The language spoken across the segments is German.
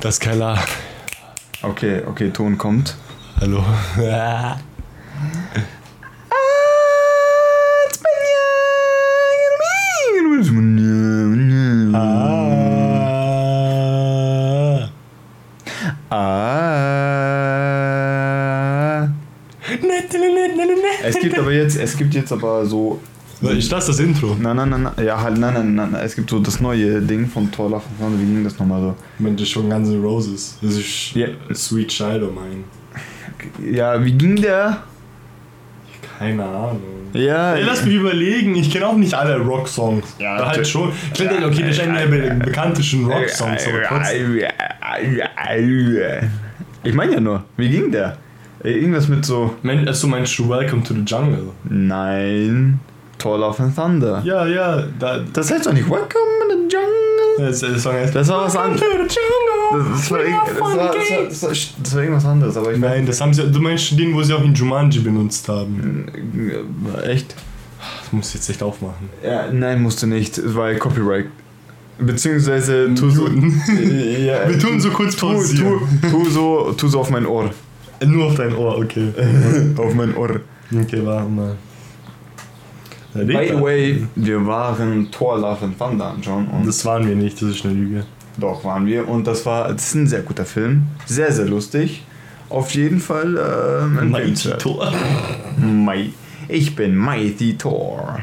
Das Keller. Okay, okay, Ton kommt. Hallo. Ah. Ah. Es gibt aber jetzt, es gibt jetzt aber so. Ist das das Intro? Nein, nein, nein, nein, ja, halt, nein, nein, nein, nein, es gibt so das neue Ding Love and Thunder, wie ging das nochmal so? Ich meine, das ist schon Guns N' Roses. Das ist Ja. Sweet Child of Mine. Ja, wie ging der? Keine Ahnung. Ja, Ey, lass mich überlegen, ich kenne auch nicht alle Rock-Songs. Ja, Ja, halt schon. Ich denke, okay, das ist einer der be- bekanntesten Rock-Songs, aber trotzdem. Ich meine ja nur, wie ging der? Irgendwas mit so, Also meinst du Welcome to the Jungle? nein, Love and Thunder. Ja, ja, da, Das heißt doch nicht Welcome in the Jungle. das, der Song heißt Das war was anderes. Das, war, das, war, das, war, irgendwas anderes, aber ich Nein, das haben sie, du meinst den, wo sie auch in Jumanji benutzt haben. weiß echt. Das muss ich jetzt echt aufmachen. Ja, nein, musst du nicht, weil Copyright. Beziehungsweise tu so. Ja, Wir tun so kurz tu, tu, tu, so, tu so auf mein Ohr. Nur auf dein Ohr, okay. auf mein Ohr. Okay, warte mal. By the way, wir waren Thor Love and Thunder anschauen und Das waren wir nicht, das ist eine Lüge. doch waren wir und das war das ist ein sehr guter Film, sehr sehr lustig. Auf jeden Fall ähm, Mighty empfehlenswert. Thor. Mai- Ich bin Mighty Thor.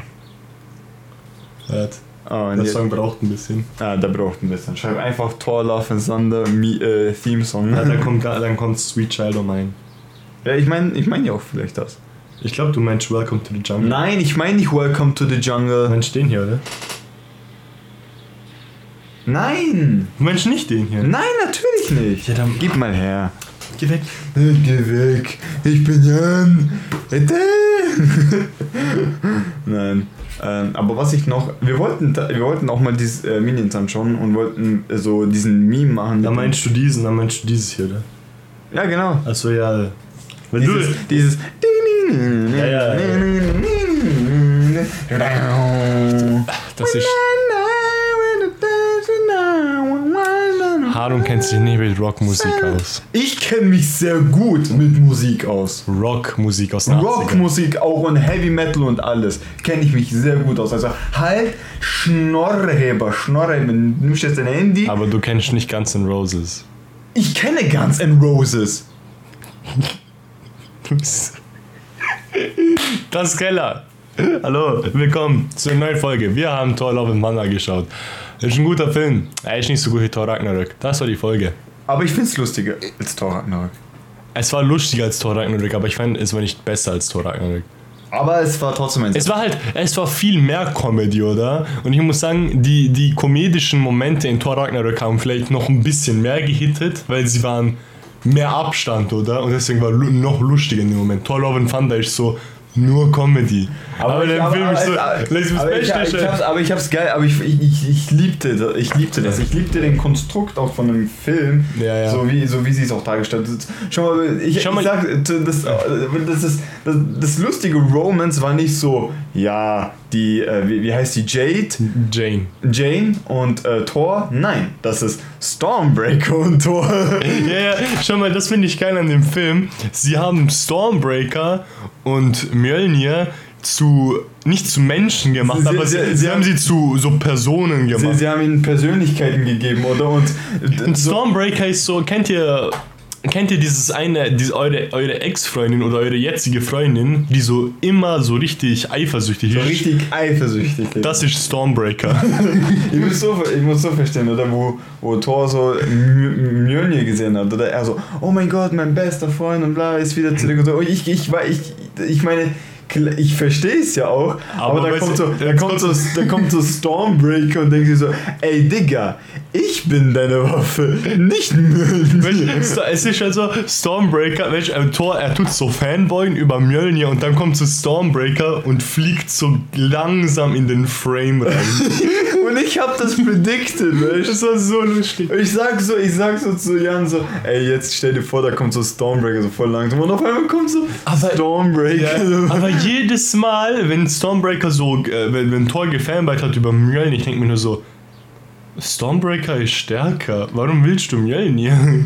Warte, Ah, Der Song braucht ein bisschen. ah, der braucht ein bisschen. Schreib einfach Thor Love and Thunder Mi- äh, Theme Song. Ja, dann kommt, dann kommt Sweet Child of Mine. Ja, ich meine ich mein ja auch vielleicht das. Ich glaube, du meinst Welcome to the Jungle. Nein, ich meine nicht Welcome to the Du Jungle. meinst den hier, oder? Nein! Du meinst nicht den hier? Nein, natürlich nicht. Ja, dann- Gib mal her. Geh weg. Geh weg. Ich bin Jan. Bitte. Nein. Ähm, aber was ich noch. Wir wollten, da- wir wollten auch mal dieses äh, Minions anschauen und wollten äh, so diesen Meme machen. Dann mit meinst du diesen, dann meinst du dieses hier, oder? Ja, genau. Achso, ja. Wenn Dieses. du. dieses Ja, ja, Das ist. Harun kennt sich nicht mit Rockmusik aus. Ich kenne mich sehr gut mit Musik aus. Rockmusik aus 80ern. Rockmusik auch und Heavy Metal und alles kenne ich mich sehr gut aus. Also halt Schnorreheber, Schnorreheber. Nimmst jetzt dein Handy. Aber du kennst nicht Guns N' Roses. Ich kenne Guns N' Roses. Das Keller. Hallo, willkommen zur neuen Folge. Wir haben Thor Love and Thunder geschaut. Das ist ein guter Film. Er ist nicht so gut wie Thor Ragnarök. Das war die Folge. Aber ich finde es lustiger als Thor Ragnarok. Es war lustiger als Thor Ragnarök, aber ich fand, es war nicht besser als Thor Ragnarök. Aber es war trotzdem ein Es war halt, es war viel mehr Comedy, oder? Und ich muss sagen, die, die komedischen Momente in Thor Ragnarök haben vielleicht noch ein bisschen mehr gehittet, weil sie waren mehr Abstand, oder? Und deswegen war noch lustiger in dem Moment. Thor Love and Thunder ist so nur Comedy. Aber, der Film ist so, aber, das das aber, ich, ich hab's, aber ich hab's geil, aber ich, ich, ich, ich liebte das. Ich liebte das. Ich liebte den Konstrukt auch von dem Film. Ja, ja. So wie, so wie sie es auch dargestellt hat. Schau mal, ich, Schau ich mal- sag, das, das, ist, das, das lustige Romance war nicht so, ja, die, äh, wie, wie heißt die, Jade? Jane. Jane und äh, Thor? Nein, das ist Stormbreaker und Thor. Ja, ja, schau mal, das finde ich geil an dem Film. Sie haben Stormbreaker und Mjölnir zu, nicht zu Menschen gemacht, Sie- aber sie, sie- sie, haben haben- sie zu so Personen gemacht. sie haben ihnen Persönlichkeiten gegeben, oder? Und, Und Stormbreaker ist so, kennt ihr, kennt ihr dieses eine, diese, eure, eure Ex-Freundin oder eure jetzige Freundin, die so immer so richtig eifersüchtig so ist? richtig eifersüchtig. Das ist Stormbreaker. Ich muss so, ich muss so verstehen, oder? Wo, wo Thor so Mjölnir gesehen hat, oder? Er so, oh mein Gott, mein bester Freund und bla, ist wieder zurück. Und so. Und ich, ich, ich, ich meine, ich verstehe es ja auch, aber, Aber da, kommt so, da, kommt so, da kommt so Stormbreaker und denkt sich so, ey Digga, ich bin deine Waffe, nicht Mjölnir. Es ist also Stormbreaker, weißt du, äh, Thor, er tut so Fanboyen über Mjölnir und dann kommt so Stormbreaker und fliegt so langsam in den Frame rein. Und ich hab das predicted, weißt? Das war so lustig. Ich sag so, ich sag so zu Jan so, ey, jetzt stell dir vor, da kommt so Stormbreaker so voll langsam und auf einmal kommt so Aber- Stormbreaker. Ja, aber jedes Mal, wenn Stormbreaker so, äh, wenn, wenn Thor gefanboyt hat über Mjölnir, ich denke mir nur so, Stormbreaker ist stärker. Warum willst du Mjölnir?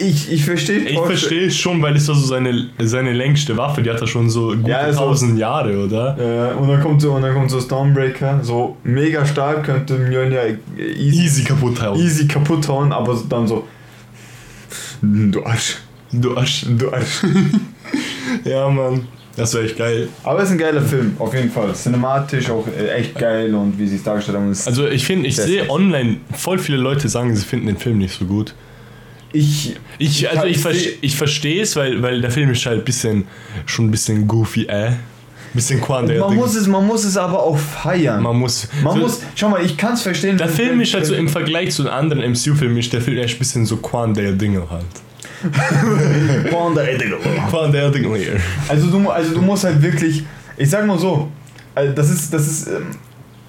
Ich, ich verstehe Ich verstehe es schon, weil es war so seine, seine längste Waffe, die hat er schon so gute Ja, also- 1000 Jahre, oder? Äh, und dann kommt so, und dann kommt so Stormbreaker, so mega stark, könnte Mjölnir easy, Easy kaputt hauen. easy kaputt hauen, aber dann so. Du Arsch. Du Arsch. Du Arsch. Ja, Mann. Das wäre echt geil. Aber es ist ein geiler Film, auf jeden Fall. Cinematisch auch äh, echt geil und wie sie es dargestellt haben. Ist Also ich finde, ich sehe online, voll viele Leute sagen, sie finden den Film nicht so gut. ich. Ich, also ich, ver ich verstehe es, weil, weil der Film ist halt bisschen, schon ein bisschen goofy, äh. Bisschen Quandale. Man muss, es, man muss es aber auch feiern. man muss, Man so, muss, schau mal, ich kann es verstehen. Der Film ist halt so im Vergleich zu den anderen MCU-Filmen, ist der Film echt ein bisschen so Quandale-Dinge halt. Hier. Also du, also du musst halt wirklich, ich sag mal so, also das ist, das ist, ähm,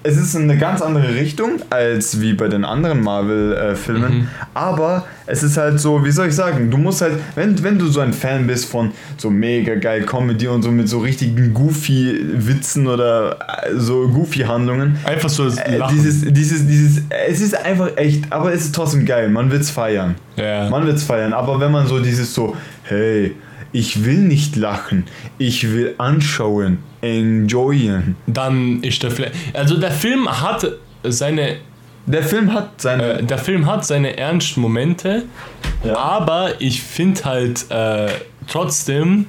es ist eine ganz andere Richtung als wie bei den anderen Marvel-Filmen, Mhm. aber es ist halt so, wie soll ich sagen, du musst halt, wenn, wenn du so ein Fan bist von so mega geil Comedy und so mit so richtigen Goofy-Witzen oder äh, so Goofy-Handlungen, Einfach so äh, dieses, dieses, dieses, es ist einfach echt, aber es ist trotzdem geil, man wird's feiern. ja. Man wird's feiern, aber wenn man so dieses so, hey, ich will nicht lachen, ich will anschauen, enjoyen. Dann ist der Film. Also der Film hat seine. Der Film hat seine. Äh, der Film hat seine ernsten Momente, Ja. aber ich finde halt äh, trotzdem,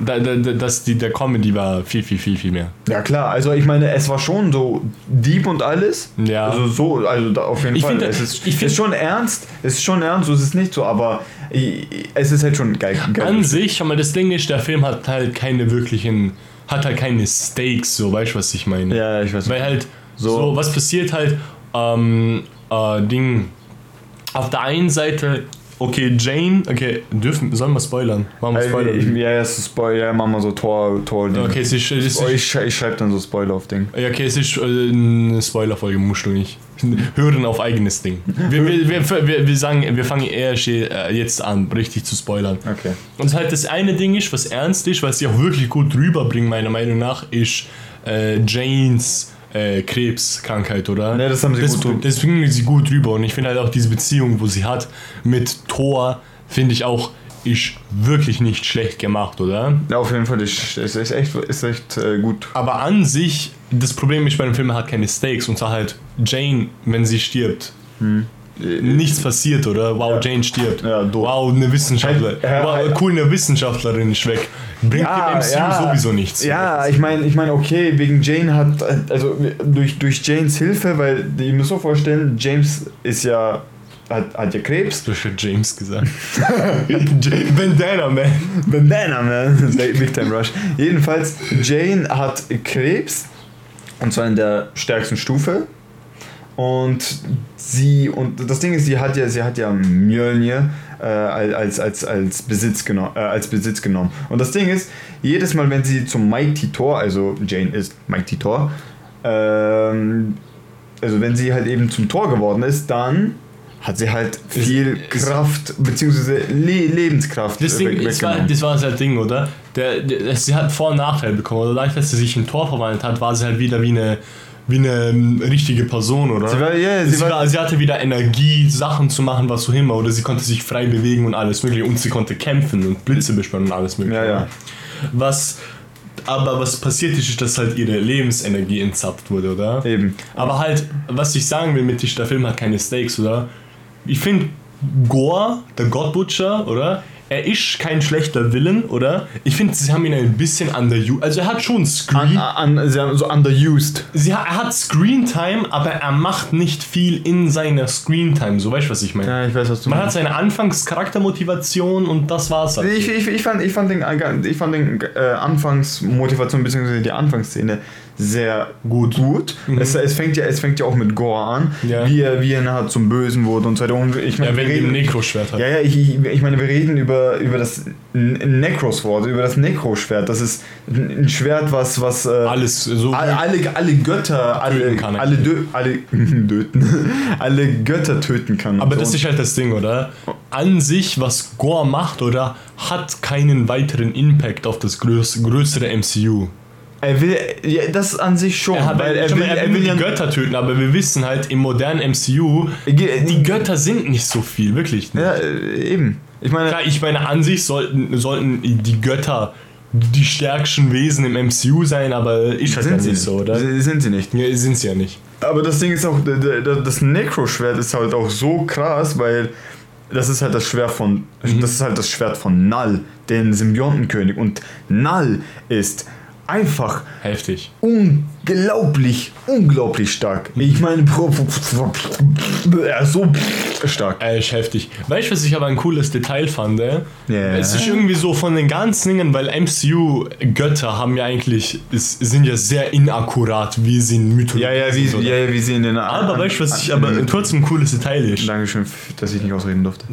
da, da, da, dass die, der Comedy war viel, viel, viel, viel mehr. ja klar, also ich meine, es war schon so deep und alles. Ja. Also so, also da auf jeden Ich Fall. finde- es ist, ich finde- ist schon ernst, es ist schon ernst, so ist es nicht so, aber es ist halt schon geil. geil. An sich, aber das Ding ist, der Film hat halt keine wirklichen, hat halt keine Stakes, so, weißt du, was ich meine? ja, ich weiß Weil halt, so, So. was passiert halt, ähm, äh, Ding, auf der einen Seite, okay, Jane, okay, dürfen, sollen wir spoilern? Machen wir Spoiler. ich, ja, ja, so Spoiler, ja, machen wir so Tor, Tor. okay, es ist, es ist, oh, ich, schrei- ich schreibe dann so Spoiler auf Ding. Ja, okay, es ist äh, eine Spoilerfolge, musst du nicht. Hören auf eigenes Ding. Wir, wir, wir, wir, wir sagen, wir fangen erst äh, jetzt an, richtig zu spoilern. Okay. Und halt das eine Ding ist, was ernst ist, was sie auch wirklich gut rüberbringen, meiner Meinung nach, ist äh, Janes äh, Krebskrankheit, oder? Ne, das haben sie das, gut drüber- bringen sie gut rüber. Und ich finde halt auch diese Beziehung, wo sie hat mit Thor, finde ich auch, ist wirklich nicht schlecht gemacht, oder? Ja, auf jeden Fall, ist, ist, ist echt, ist echt äh, gut. Aber an sich, das Problem ist bei dem Film, er hat keine Stakes. Und zwar halt Jane, wenn sie stirbt. Nichts passiert, oder? Wow, Ja. Jane stirbt. Ja, wow, eine Wissenschaftlerin. Ja, wow, cool, eine Wissenschaftlerin ist weg. Bringt dem MCU sowieso nichts. Ja, ich meine, ich meine, okay, wegen Jane hat, also durch, durch Janes Hilfe, weil ihr müsst so vorstellen, James ist ja, hat, hat ja Krebs. Du hast ja James gesagt. Bandana, man. Bandana, man. Big Time Rush. Jedenfalls, Jane hat Krebs. Und zwar in der stärksten Stufe. Und sie, und das Ding ist, sie hat ja, sie hat ja Mjölnir äh, als, als, als, Besitz genommen, äh, als Besitz genommen. Und das Ding ist, jedes Mal, wenn sie zum Mighty Thor, also Jane ist Mighty Thor, ähm, also wenn sie halt eben zum Tor geworden ist, dann hat sie halt viel ist- Kraft, beziehungsweise Le Lebenskraft Das, Ding, das, war, das war Ding, oder? Der, der, sie hat Vor- und Nachteile bekommen. Oder dadurch, dass sie sich in Tor verwandelt hat, war sie halt wieder wie eine, wie eine ähm, richtige Person, oder? Sie war- ja, sie, sie war- sie hatte wieder Energie, Sachen zu machen, was so immer. Oder sie konnte sich frei bewegen und alles mögliche. Und sie konnte kämpfen und Blitze beschwören und alles mögliche. Ja, ja. Was, aber was passiert ist, ist, dass halt ihre Lebensenergie entzapft wurde, oder? Eben. Aber halt, was ich sagen will mit, der Film hat keine Stakes, oder? Ich finde, Gore, der God Butcher, oder? Er ist kein schlechter Villain, oder? Ich finde, sie haben ihn ein bisschen underused. Also er hat schon Screen. an, sie haben so underused. sie hat, er hat Screen Time, aber er macht nicht viel in seiner Screen Time. So weißt du, was ich meine? Ja, ich weiß, was du Man hat meinst. seine Anfangscharaktermotivation und das war's halt. Ich, ich, ich, fand, ich fand den, ich fand den äh, Anfangsmotivation bzw. die Anfangsszene sehr gut. gut. Es, es, fängt ja, es fängt ja auch mit Gore an, Mhm. Ja. wie, er, wie er nachher zum Bösen wurde und so weiter. Und ich meine, ja, wir wenn er reden- im Nekroschwert hat. Ja, ja, ich, ich, meine, wir reden über, über das Necros-Wort, über das Necro-Schwert. Das ist ein Schwert, was, was äh, Alles so. alle, alle, alle Götter, alle, Töten kann alle, Dö alle, Döten, alle Götter töten kann. Aber so. das ist halt das Ding, oder? An sich, was Gore macht, oder hat keinen weiteren Impact auf das größ größere MCU. Er will, ja, das an sich schon, Er, hat, weil er, er will, er, er will die Götter töten, aber wir wissen halt im modernen MCU, die Götter sind nicht so viel, wirklich. Nicht. Ja, äh, eben. Ich meine, Klar, ich meine, an sich sollten, sollten die Götter die stärksten Wesen im MCU sein, aber das ja sind sie nicht so, oder? Sind sie nicht. Ja, sind sie ja nicht. Aber das Ding ist auch, das Necro-Schwert ist halt auch so krass, weil das ist halt das Schwert von, Mhm. das ist halt das Schwert von Null, den Symbiontenkönig. Und Null ist einfach Heftig. Unglaublich, unglaublich stark. Ich meine, er ist so stark. Er ist heftig. Weißt du, was ich aber ein cooles Detail fand? Ja. Es ist irgendwie so von den ganzen Dingen, weil MCU-Götter haben ja eigentlich, sind ja sehr inakkurat, wie sie in Mythologie Ja, ja, wie, sind. ja, ja, wie sie in den Aber weißt du, was ich aber trotzdem ein cooles Detail ist? Dankeschön, dass ich nicht ausreden durfte.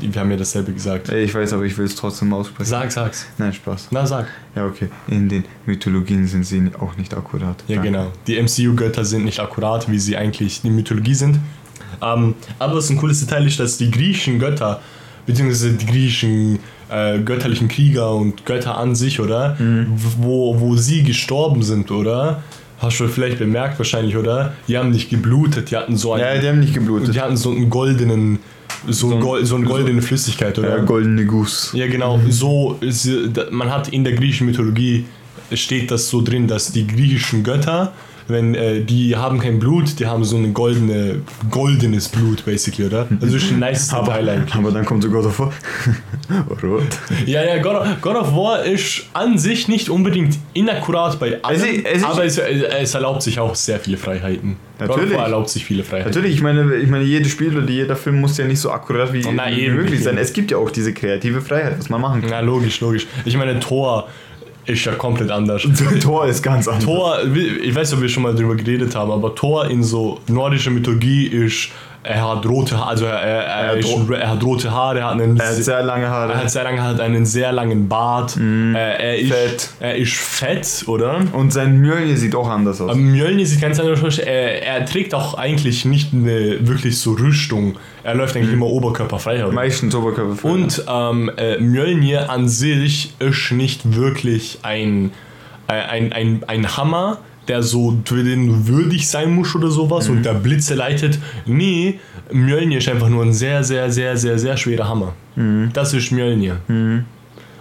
Wir haben ja dasselbe gesagt. Ich weiß, aber ich will es trotzdem aussprechen. Sag, sag's. Nein, Spaß. Na, sag. Ja, okay. In den Mythologien sind sie auch nicht akkurat. Ja. Genau. Die MCU-Götter sind nicht akkurat, wie sie eigentlich in der Mythologie sind. Ähm, aber was ein cooles Detail ist, dass die griechischen Götter, beziehungsweise die griechischen äh, götterlichen Krieger und Götter an sich, oder? Mhm. Wo, wo sie gestorben sind, oder? Hast du vielleicht bemerkt wahrscheinlich, oder? Die haben nicht geblutet, die hatten so einen, Ja, die haben nicht geblutet. die hatten so einen goldenen, so, So ein- so eine goldene Flüssigkeit, oder? Ja, goldene Guss. Ja, genau. So, man hat in der griechischen Mythologie steht das so drin, dass die griechischen Götter, wenn äh, die haben kein Blut, die haben so ein goldene, goldenes Blut, basically, oder? Also ist ein nice Detail eigentlich. Aber dann kommt so God of War. Rot. Ja, ja, God of, God of War ist an sich nicht unbedingt inakkurat bei allem, Es ist- es ist- aber es, es erlaubt sich auch sehr viele Freiheiten. God of Natürlich. War erlaubt sich viele Freiheiten. Natürlich, ich meine, ich meine, jedes Spiel oder jeder Film muss ja nicht so akkurat wie, Na, wie möglich sein. Es gibt ja auch diese kreative Freiheit, was man machen kann. Ja, logisch, logisch. Ich meine, Thor ist ja komplett anders. Tor ist ganz anders. Thor, ich weiß nicht, ob wir schon mal drüber geredet haben, aber Thor in so nordischer Mythologie ist, er hat rote Haare, also er, er, er, ro- er hat rote Haare, er hat einen, Er hat sehr lange Haare. er hat sehr lange hat einen sehr langen Bart, äh, er, ist, Fett. er ist fett, oder? und sein Mjölnir sieht auch anders aus. Mjölnir sieht ganz anders aus. Er, er trägt auch eigentlich nicht eine wirklich so Rüstung. Er läuft eigentlich immer oberkörperfrei herum. Meistens Oberkörper. Und ähm, äh, Mjölnir an sich ist nicht wirklich ein, ein, ein, ein Hammer, der so für den würdig sein muss oder sowas und der Blitze leitet. Nee, Mjölnir ist einfach nur ein sehr, sehr, sehr, sehr, sehr schwerer Hammer. Das ist Mjölnir.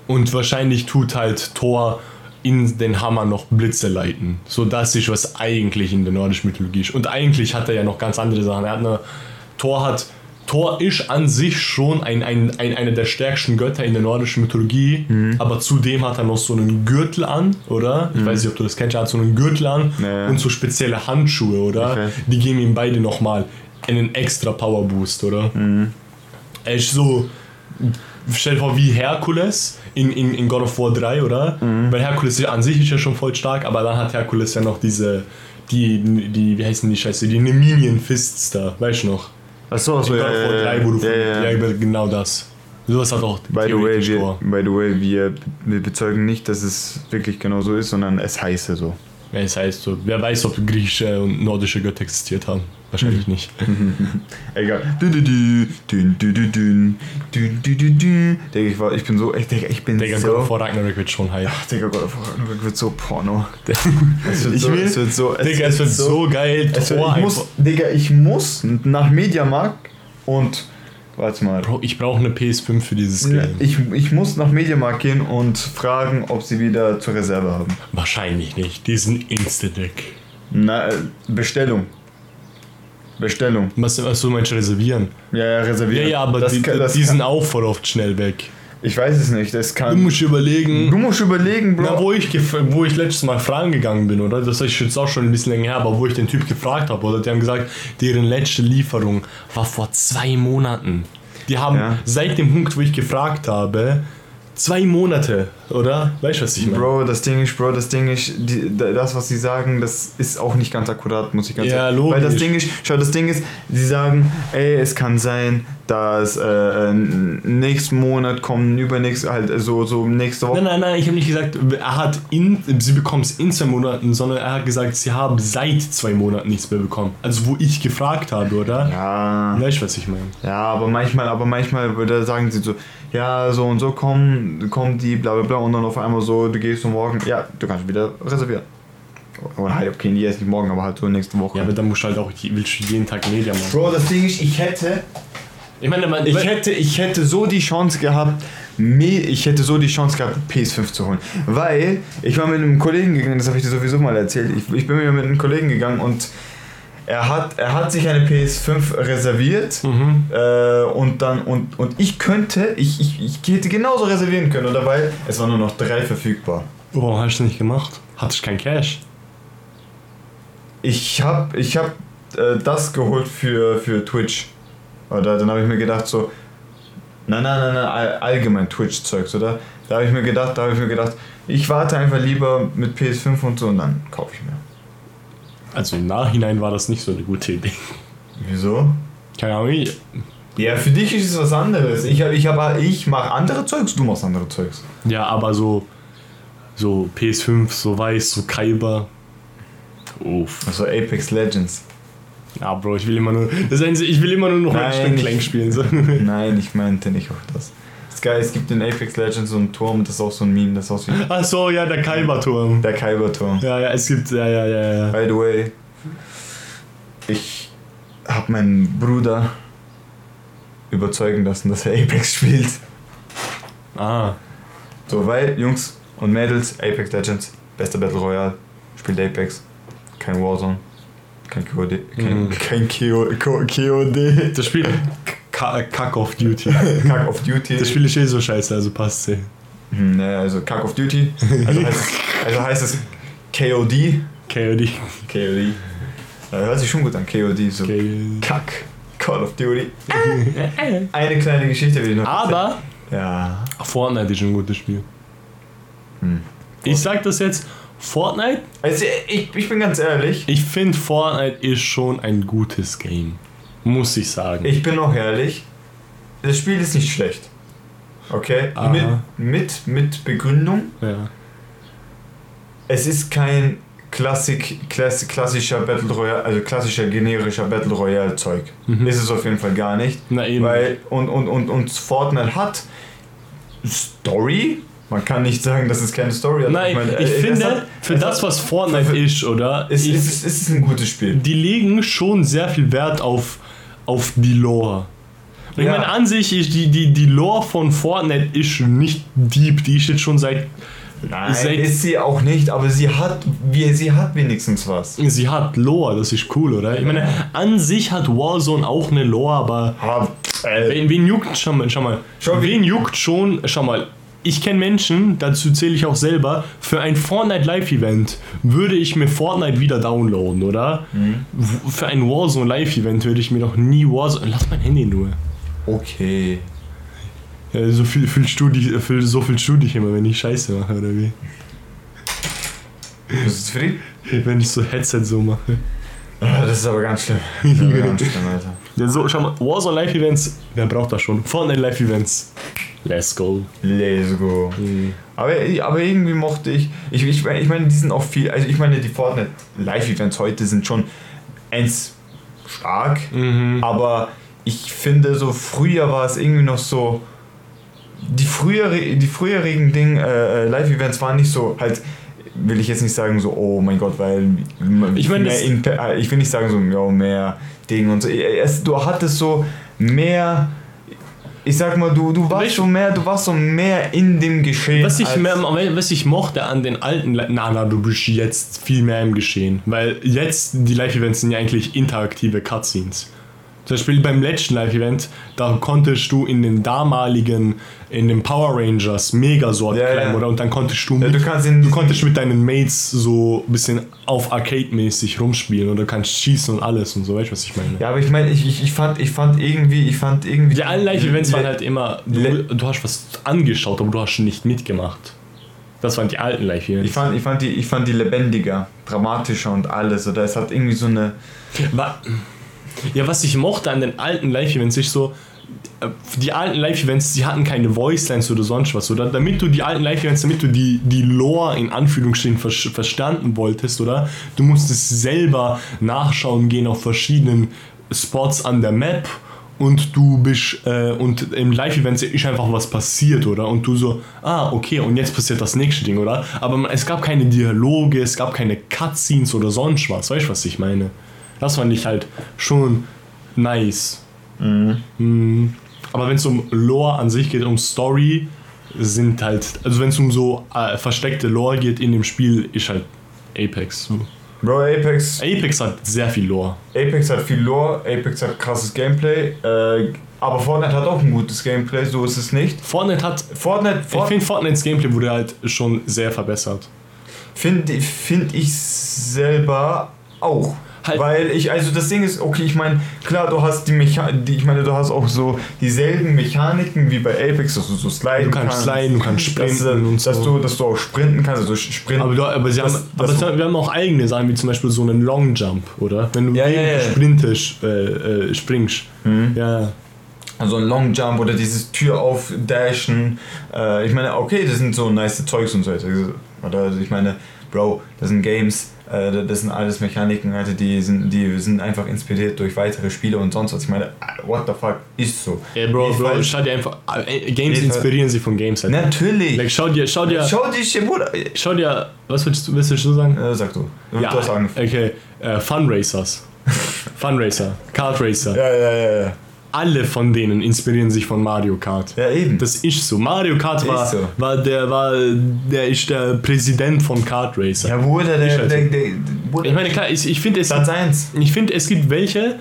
Und wahrscheinlich tut halt Thor in den Hammer noch Blitze leiten. So das ist, was eigentlich in der nordischen Mythologie ist. Und eigentlich hat er ja noch ganz andere Sachen. Er hat eine, Thor hat Thor ist an sich schon ein, ein, ein, einer der stärksten Götter in der nordischen Mythologie, aber zudem hat er noch so einen Gürtel an, oder? Ich weiß nicht, ob du das kennst, er hat so einen Gürtel an Ja. und so spezielle Handschuhe, oder? Weiß. Die geben ihm beide nochmal einen extra Power Boost, oder? Er ist so, stell dir vor, wie Herkules in, in, in God of War 3, oder? Weil Herkules an sich ist ja schon voll stark, aber dann hat Herkules ja noch diese, die, die wie heißen die Scheiße, die Neminian Fists da, weißt du noch? Achso, In ja, ja, 3, wo du ja, ja, ja. genau das. Sowas hat auch By the way, wir, by the way wir, wir bezeugen nicht, dass es wirklich genau so ist, sondern es heiße so. Ja, das heißt so, wer weiß, ob griechische und nordische Götter existiert haben. Wahrscheinlich nicht. Egal. Digga, ich, war, ich bin so, echt, Digga, ich bin Digga, God so. of War Ragnarök wird schon hype. Digga, Gott, Ragnarök wird so Porno. Es wird Ich so, will- es wird so, Digga, es wird so geil. es wird, ich muss, Digga, ich muss nach Mediamarkt und, warte mal. Bro, ich brauche eine PS5 für dieses Game. Ich, ich muss nach Mediamarkt gehen und fragen, ob sie wieder zur Reserve haben. Wahrscheinlich nicht. Die sind Instant-Deck. Na, äh, Bestellung. Bestellung. Was, was du meinst, reservieren? Ja, ja, Ja, reservieren. ja, aber das, die, das die sind auch voll oft schnell weg. Ich weiß es nicht. Das Du kann. musst überlegen. Du musst überlegen, Bro. Na, wo ich, wo ich letztes Mal fragen gegangen bin, oder? Das ist jetzt auch schon ein bisschen länger her, aber wo ich den Typ gefragt habe, oder? Die haben gesagt, deren letzte Lieferung war vor zwei Monaten. Die haben Ja. seit dem Punkt, wo ich gefragt habe, zwei Monate, oder? Weißt du, was ich meine? Bro, das Ding ist, Bro, das Ding ist, die, das, was sie sagen, das ist auch nicht ganz akkurat, muss ich ganz Ja, ehrlich logisch. Weil das Ding ist, schau, das Ding ist, sie sagen, ey, es kann sein, dass äh, nächsten Monat kommen, übernächst, halt so, so nächste Woche. Nein, nein, nein, ich habe nicht gesagt, er hat in, sie bekommen es in zwei Monaten, sondern er hat gesagt, sie haben seit zwei Monaten nichts mehr bekommen. Also wo ich gefragt habe, oder? Ja. Weißt du, was ich meine? Ja, aber manchmal, aber manchmal würde sagen sie so, ja, so und so kommen, kommen die, bla bla bla, und dann auf einmal so, du gehst so morgen, ja, du kannst wieder reservieren. Oder halt, okay, die erst nicht morgen, aber halt so nächste Woche. Ja, aber dann musst du halt auch willst du jeden Tag Media machen. Bro, das Ding ist, ich hätte, Ich meine, man, ich hätte, ich hätte so die Chance gehabt, ich hätte so die Chance gehabt, PS5 zu holen. Weil ich war mit einem Kollegen gegangen, das habe ich dir sowieso mal erzählt. Ich, ich bin mir mit einem Kollegen gegangen und er hat, er hat sich eine PS5 reserviert Mhm. äh, und dann und, und ich könnte, ich, ich, ich hätte genauso reservieren können, oder weil es waren nur noch drei verfügbar. Warum hast du das nicht gemacht? Hattest du kein Cash? Ich habe ich hab, äh, das geholt für, für Twitch. Oder dann habe ich mir gedacht so, nein, nein, nein, nein, all- allgemein Twitch-Zeugs, oder? Da habe ich mir gedacht, da habe ich mir gedacht, ich warte einfach lieber mit PS5 und so und dann kaufe ich mir. Also im Nachhinein war das nicht so eine gute Idee. Wieso? Keine Ahnung. Ja, für dich ist es was anderes. Ich, ich, hab- ich mache andere Zeugs, du machst andere Zeugs. Ja, aber so, so PS5, so weiß, so Kaiba. Uff. Also Apex Legends. Ja, Bro, ich will immer nur. Das Einzige, ich will immer nur noch Nein, ein Clank spielen. So. Nein, ich meinte nicht auch das. Das geil, es gibt in Apex Legends so einen Turm, das ist auch so ein Meme, das aussieht Ach so, ja, der Kaiba-Turm. der Kyber-Turm. Ja, ja, es gibt, ja, ja, ja, ja. By the way, ich habe meinen Bruder überzeugen lassen, dass er Apex spielt. Ah, So, weil, Jungs und Mädels, Apex Legends, bester Battle Royale, spielt Apex, kein Warzone, kein KOD, kein, Mhm. kein KOD, das Spiel Ka- Kack of Duty. Kack of Duty. Das Spiel ist eh so scheiße, also passt eh. Hm, ne, also Kack of Duty, also heißt, also heißt es KOD, KOD. KOD. Ja, hört sich schon gut an, KOD, so. Kack, Call of Duty. Eine kleine Geschichte will ich noch Aber Ja. Fortnite ist ein gutes Spiel. Hm. Ich sag das jetzt, Fortnite, Also ich, ich bin ganz ehrlich, ich finde Fortnite ist schon ein gutes Game. Muss ich sagen. ich bin auch ehrlich, das Spiel ist nicht schlecht. Okay? Aha. Mit, mit, mit Begründung, ja. es ist kein Klassik, klass, klassischer Battle Royale, also klassischer generischer Battle Royale Zeug. Mhm. Ist es auf jeden Fall gar nicht. Na eben. Weil, und, und, und, und Fortnite hat Story. Man kann nicht sagen, dass es keine Story hat. Nein, meine, ich äh, finde, hat- für das, was Fortnite für- ist, oder? Es, ich, es, ist- es ist ein gutes Spiel. die legen schon sehr viel Wert auf, auf die Lore. Ich Ja. meine, an sich ist die, die, die Lore von Fortnite ist nicht deep, die ist jetzt schon seit. Nein, seit ist sie auch nicht, aber sie hat, wie, sie hat wenigstens was. sie hat Lore, das ist cool, oder? Ich meine, an sich hat Warzone auch eine Lore, aber Ah, äh, wen, wen juckt, schau mal, schau mal, wen juckt schon, schau mal, ich kenne Menschen, dazu zähle ich auch selber, für ein Fortnite Live-Event würde ich mir Fortnite wieder downloaden, oder? Mhm. Für ein Warzone Live-Event würde ich mir noch nie Warzone, lass mein Handy nur. okay. Ja, so viel, viel Studi, so viel Studi ich immer, wenn ich Scheiße mache, oder wie? Bist du zufrieden? Wenn ich so Headset so mache. Ah, Das ist aber ganz schlimm. Das ist aber ganz schlimm, Alter. Ja, so, schau mal, Warzone Live-Events, wer braucht das schon? Fortnite Live-Events. Let's go. Let's go. Aber, aber irgendwie mochte ich, ich, ich, meine- ich meine, die sind auch viel, also ich meine, die Fortnite Live-Events heute sind schon eins stark, Mhm. aber ich finde so früher war es irgendwie noch so, die, frühere, die früherigen Ding, äh, äh, Live-Events waren nicht so, halt, will ich jetzt nicht sagen so, oh mein Gott, weil Ich Impe- äh, ich will nicht sagen so, ja, mehr Ding und so, es, du hattest so mehr, ich sag mal, du, du warst Welch- so mehr, du warst so mehr in dem Geschehen. Was ich, mehr, was ich mochte an den alten, Li- na, na, du bist jetzt viel mehr im Geschehen. Weil jetzt, die Live-Events sind ja eigentlich interaktive Cutscenes. Zum Beispiel beim letzten Live-Event, da konntest du in den damaligen, in den Power Rangers Megasort Ja, ja. oder? Und dann konntest du Ja, mit, du kannst in du konntest mit deinen Mates so ein bisschen auf Arcade-mäßig rumspielen oder kannst schießen und alles und so, weißt du, was ich meine? Ja, aber ich meine, ich, ich, ich, fand, ich fand irgendwie, ich fand irgendwie. Die alten Live-Events waren halt immer, du, du hast was angeschaut, aber du hast nicht mitgemacht. Das waren die alten Live-Events. Ich fand, ich, fand die, ich fand die lebendiger, dramatischer und alles. Oder es hat irgendwie so eine. Wa- Ja, was ich mochte an den alten Live-Events ist so, äh, die alten Live-Events, die hatten keine Voicelines oder sonst was, oder? Damit du die alten Live-Events, damit du die, die Lore in Anführungsstrichen ver verstanden wolltest, oder? Du musstest selber nachschauen gehen auf verschiedenen Spots an der Map und du bist äh, und im Live-Event ist einfach was passiert, oder? Und du so, ah, okay, und jetzt passiert das nächste Ding, oder? Aber es gab keine Dialoge, es gab keine Cutscenes oder sonst was, weißt du, was ich meine? Das fand ich halt schon nice. Mhm. Aber wenn es um Lore an sich geht, um Story, sind halt, also wenn es um so äh, versteckte Lore geht in dem Spiel, ist halt Apex. So. Bro, Apex, Apex hat sehr viel Lore. Apex hat viel Lore, Apex hat krasses Gameplay, äh, aber Fortnite hat auch ein gutes Gameplay, so ist es nicht. Fortnite hat, Fortnite, ich Fort finde Fortnites Gameplay wurde halt schon sehr verbessert. finde find ich selber auch. Halt- Weil ich, also das Ding ist, okay, ich meine, klar, du hast die Mechanik, ich meine, du hast auch so dieselben Mechaniken wie bei Apex, dass du so sliden Du kannst sliden, du kannst dass, sprinten und dass, so. du, dass du auch sprinten kannst, also sprinten. Aber, du, aber, sie Das- haben, das- aber sie haben- wir haben auch eigene Sachen, wie zum Beispiel so einen Long Jump, oder? Wenn du Ja, ja, ja. sprintest, äh, äh, springst. Ja, Also ein Long Jump oder dieses Tür aufdashen. Äh, ich meine, okay, das sind so nice Zeugs und so weiter. Oder also ich meine, Bro, das sind Games, das sind alles Mechaniken, Alter, die sind, die sind einfach inspiriert durch weitere Spiele und sonst was. Ich meine, what the fuck ist so? Ey, Bro, Ich Bro, weiß- schau dir einfach. äh, Games Ich weiß- inspirieren sich von Games halt. Natürlich! Like, schau dir, schau dir, Schau dich, Bruder! schau dir, was willst du, willst du sagen? Äh, sag du. Du Ja, hast angefangen. okay. Äh, Fun Racers. Fun Racer, Kart Racer. Ja, ja, ja, ja. Alle von denen inspirieren sich von Mario Kart. Ja, eben. Das ist so. Mario Kart war, so. war der war der ist der Präsident von Kart Racer. ja, Bruder, der, der, halt der, der Bruder, Ich meine, klar, ich, ich finde es Platz 1. Ich finde, es gibt welche,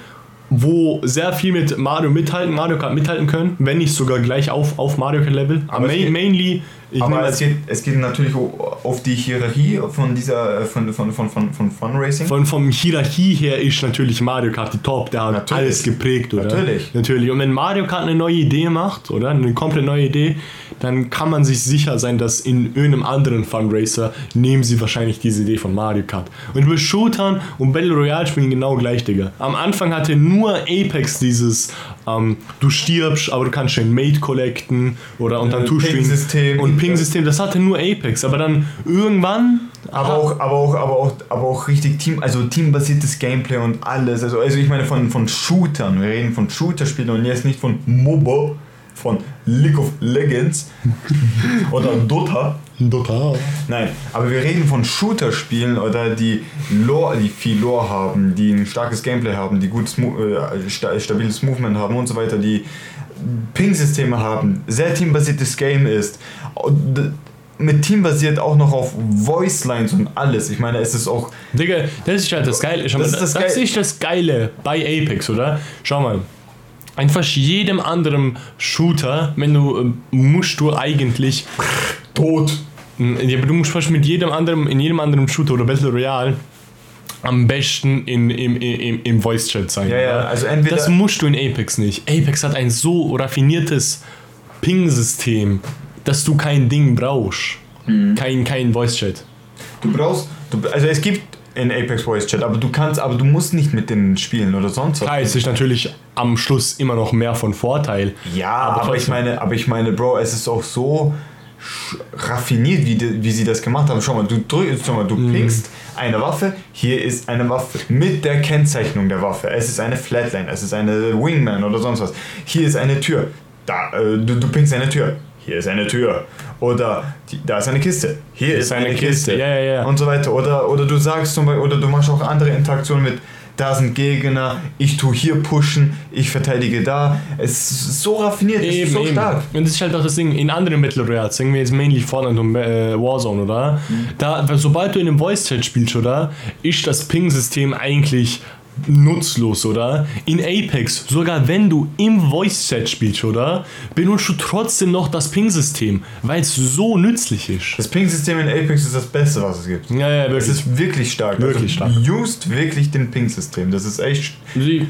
wo sehr viel mit Mario mithalten, Mario Kart mithalten können, wenn nicht sogar gleich auf, auf Mario Kart Level. Aber geht- mainly, ich Aber es geht, es geht natürlich auf die Hierarchie von dieser äh, von, von, von, von, von Fun Racing. von vom Hierarchie her ist natürlich Mario Kart die Top, der hat Natürlich. alles geprägt, oder? Natürlich. Natürlich. Und wenn Mario Kart eine neue Idee macht, oder eine komplett neue Idee, dann kann man sich sicher sein, dass in irgendeinem anderen Fun Racer nehmen sie wahrscheinlich diese Idee von Mario Kart. Und bei Shootern und Battle Royale spielen genau gleich, Digga. Am Anfang hatte nur Apex dieses, ähm, du stirbst, aber du kannst den Mate collecten oder und dann Äh, tust du ihn-. Und Ping-System, das hatte nur Apex, aber dann irgendwann Aber auch, aber auch, aber auch, aber auch richtig Team, also teambasiertes Gameplay und alles. Also, also ich meine von, von Shootern, wir reden von Shooter-Spielen und jetzt nicht von MOBA, von League of Legends oder Dota. Dota. Nein, aber wir reden von Shooter-Spielen oder die Lore, die viel Lore haben, die ein starkes Gameplay haben, die gutes, äh, sta stabiles Movement haben und so weiter, die Ping-Systeme haben, sehr teambasiertes Game ist. Mit teambasiert auch noch auf Voice-Lines und alles. Ich meine, es ist auch. Digga, das ist halt das Geile. Schau mal, Das das, ist das das ist das Geile bei Apex, oder? Schau mal. In fast jedem anderen Shooter, wenn du ähm, musst du eigentlich Tot. ja, aber du musst fast mit jedem anderen, in jedem anderen Shooter oder Battle Royale am besten in, im, im, im Voice Chat sein. Ja, ja, also entweder- das musst du in Apex nicht. Apex hat ein so raffiniertes Ping-System, dass du kein Ding brauchst. Mhm. Kein, kein Voice Chat. Du brauchst. Du, also es gibt in Apex Voice Chat, aber du kannst, aber du musst nicht mit denen spielen oder sonst was. Klar, es ist natürlich am Schluss immer noch mehr von Vorteil. Ja, aber, ich trotzdem. meine, aber ich meine, Bro, es ist auch so raffiniert, wie, die, wie sie das gemacht haben. Schau mal, du drückst, schau mal, du Mhm. pingst eine Waffe, hier ist eine Waffe mit der Kennzeichnung der Waffe. Es ist eine Flatline, es ist eine Wingman oder sonst was. Hier ist eine Tür. Da, äh, du, du pingst eine Tür. Hier ist eine Tür. Oder die, da ist eine Kiste. Hier ist eine, eine Kiste. Kiste. Ja, ja, ja. Und so weiter. Oder, oder du sagst zum Beispiel, oder du machst auch andere Interaktionen mit, da sind Gegner, ich tue hier pushen, ich verteidige da. Es ist so raffiniert, es ist so stark. Und das ist halt auch das Ding, in anderen Battle Royales, sagen wir jetzt mainly Fortnite und äh, Warzone, oder? Mhm. Da, sobald du in einem Voice-Chat spielst, oder? Ist das Ping-System eigentlich nutzlos, oder? In Apex, sogar wenn du im Voice-Chat spielst, oder? Benutzt du trotzdem noch das Ping-System, weil es so nützlich ist. Das Ping-System in Apex ist das Beste, was es gibt. Ja, ja, Es wirklich. ist wirklich stark. Wirklich also, Used wirklich den Ping-System. Das ist echt.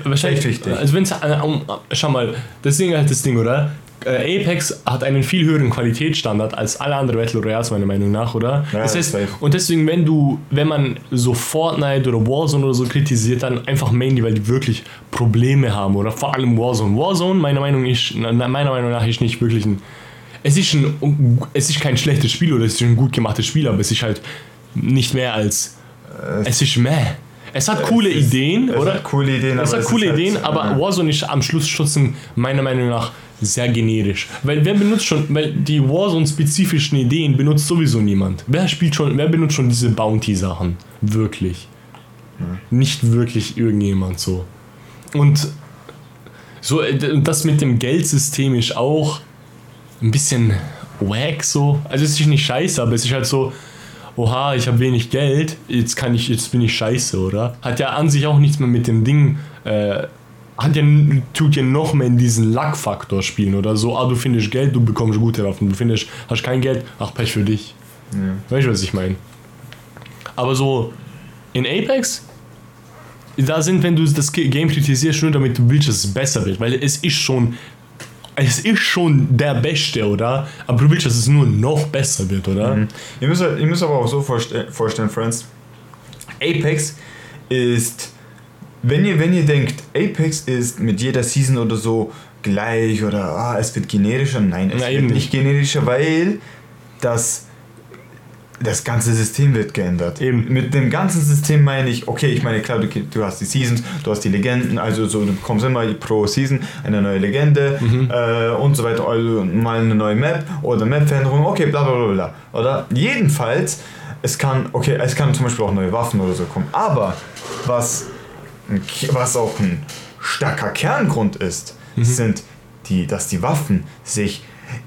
Wahrscheinlich, Echt wichtig. Also wenn's, äh, um, schau mal, das Ding halt das Ding, oder? Äh, Apex hat einen viel höheren Qualitätsstandard als alle anderen Battle Royals meiner Meinung nach, oder? Ja, das heißt, und deswegen, wenn du, wenn man so Fortnite oder Warzone oder so kritisiert, dann einfach mainly, weil die wirklich Probleme haben, oder? Vor allem Warzone. Warzone, meiner Meinung, ist, na, meiner Meinung nach, ist nicht wirklich ein. Es ist, ein, es ist kein schlechtes Spiel oder es ist ein gut gemachtes Spiel, aber es ist halt nicht mehr als. Es ist mehr. Es hat coole Äh, es ist- Ideen, es oder? hat coole Ideen, Es aber hat es coole halt- Ideen, aber ja. Warzone ist am Schluss trotzdem meiner Meinung nach sehr generisch. Weil wer benutzt schon, weil die Warzone-spezifischen Ideen benutzt sowieso niemand. Wer spielt schon, wer benutzt schon diese Bounty-Sachen? Wirklich. Nicht wirklich irgendjemand so. Und so, äh, das mit dem Geldsystem ist auch ein bisschen wack so. Also es ist nicht scheiße, aber es ist halt so, oha, ich habe wenig Geld, jetzt kann ich, jetzt bin ich scheiße, oder? Hat ja an sich auch nichts mehr mit dem Ding, äh, hat ja, tut ja noch mehr in diesen Luck-Faktor spielen oder so, ah, du findest Geld, du bekommst gute Waffen, du findest, hast kein Geld, ach, Pech für dich. Weißt du, was ich meine? Aber so, in Apex, da sind, wenn du das Game kritisierst, nur damit du willst, dass es besser wird, weil es ist schon, es ist schon der Beste, oder? Aber du willst, dass es nur noch besser wird, oder? Ihr müsst, ihr müsst aber auch so vorste vorstellen, Friends. Apex ist, wenn ihr, wenn ihr denkt, Apex ist mit jeder Season oder so gleich oder ah, es wird generischer, nein, es Na, wird eben nicht generischer, weil das, das ganze System wird geändert. Eben. Mit dem ganzen System meine ich, okay, ich meine, klar, du, du hast die Seasons, du hast die Legenden, also so, du bekommst immer pro Season eine neue Legende Mhm. äh, und so weiter, also mal eine neue Map oder Map-Veränderung, okay, bla bla bla bla. Oder jedenfalls, es kann, okay, es kann zum Beispiel auch neue Waffen oder so kommen, aber was, was auch ein starker Kerngrund ist, Mhm. sind die, dass die Waffen sich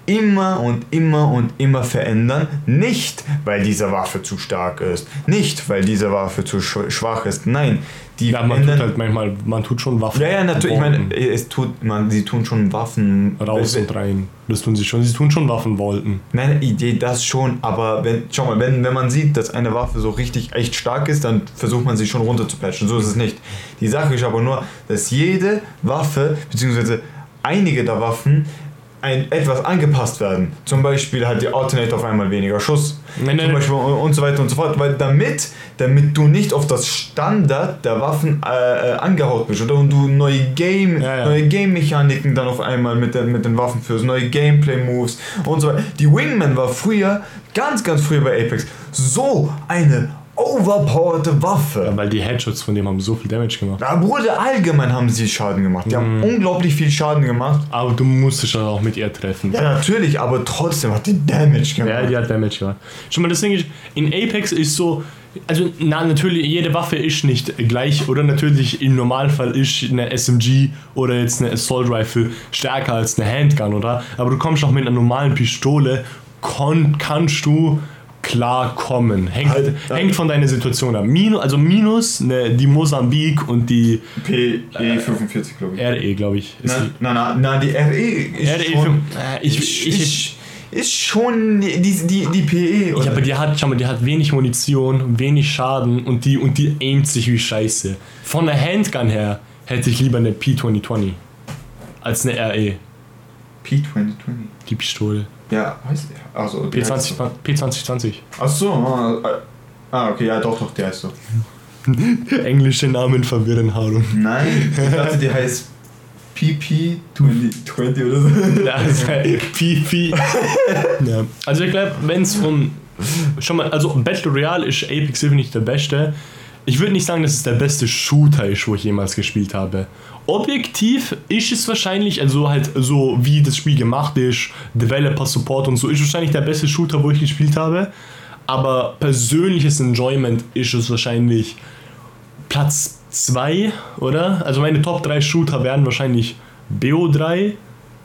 immer und immer und immer verändern. Nicht, weil diese Waffe zu stark ist. Nicht, weil diese Waffe zu sch schwach ist. Nein, die Ja, man tut ändern. halt manchmal, man tut schon Waffen. ja, ja, natürlich. Ich meine, es tut, man, sie tun schon Waffen raus und rein. Das tun sie schon. Sie tun schon Waffenwolken. Meine Idee, das schon, aber wenn, schau mal, wenn, wenn man sieht, dass eine Waffe so richtig echt stark ist, dann versucht man sie schon runter zu patchen. So ist es nicht. Die Sache ist aber nur, dass jede Waffe, beziehungsweise einige der Waffen, ein, etwas angepasst werden. Zum Beispiel hat die Alternate auf einmal weniger Schuss. Nein, nein. Beispiel und, und so weiter und so fort. Weil damit, damit du nicht auf das Standard der Waffen äh, äh, angehaut bist oder und du neue Game, Ja, ja. neue Game-Mechaniken dann auf einmal mit, den- mit den Waffen führst, neue Gameplay-Moves und so weiter. Die Wingman war früher, ganz, ganz früher bei Apex, so eine overpowerte Waffe. Ja, weil die Headshots von dem haben so viel Damage gemacht. Da wurde allgemein haben sie Schaden gemacht. Die Mhm. haben unglaublich viel Schaden gemacht. Aber du musstest dann auch mit ihr treffen. Ja, natürlich, aber trotzdem hat die Damage gemacht. Ja, die hat Damage gemacht. Schon mal das Ding ist, in Apex ist so, also na, natürlich, jede Waffe ist nicht gleich oder natürlich im Normalfall ist eine SMG oder jetzt eine Assault Rifle stärker als eine Handgun, oder? Aber du kommst auch mit einer normalen Pistole, kannst du klar kommen. Hängt, Halt, hängt von deiner Situation ab. Minus, also minus ne, die Mosambik und die PE45, glaube ich. RE, glaube ich. Ist Nein, nein, nein, nein, die RE ist RE schon... äh, ich- ist, ich- ist, schon die, die, die, PE. Ja, oder? aber die hat, schau mal, die hat wenig Munition, wenig Schaden und die, und die aimt sich wie scheiße. Von der Handgun her hätte ich lieber eine P2020 als eine RE, P2020. die Pistole. Ja, heißt der. Also, die heißt P20, P2020. Ach so, ah, äh, ah, okay, ja, doch, doch, der heißt so. Englische Namen verwirren, Harun. Nein, ich dachte, die heißt PP20 oder so. Ja, also, P, P. ja. Also ich glaube, wenn es um... Schon mal, also Battle Royale ist Apex definitiv der beste. Ich würde nicht sagen, dass es der beste Shooter ist, wo ich jemals gespielt habe. Objektiv ist es wahrscheinlich, also halt so wie das Spiel gemacht ist, Developer Support und so, ist wahrscheinlich der beste Shooter, wo ich gespielt habe. Aber persönliches Enjoyment ist es wahrscheinlich Platz 2, oder? Also meine Top 3 Shooter wären wahrscheinlich BO3,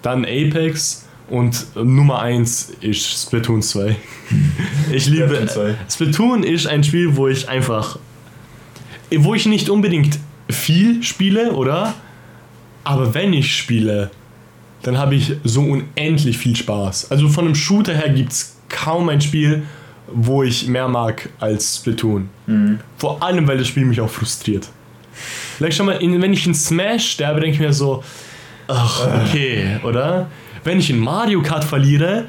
dann Apex und Nummer 1 ist Splatoon 2. Ich liebe Splatoon 2. Splatoon ist ein Spiel, wo ich einfach wo ich nicht unbedingt viel spiele, oder? Aber wenn ich spiele, dann habe ich so unendlich viel Spaß. Also von einem Shooter her gibt es kaum ein Spiel, wo ich mehr mag als Splatoon. Vor allem, weil das Spiel mich auch frustriert. Vielleicht schon mal, in, wenn ich in Smash sterbe, denke ich mir so, ach, okay, oder? wenn ich in Mario Kart verliere,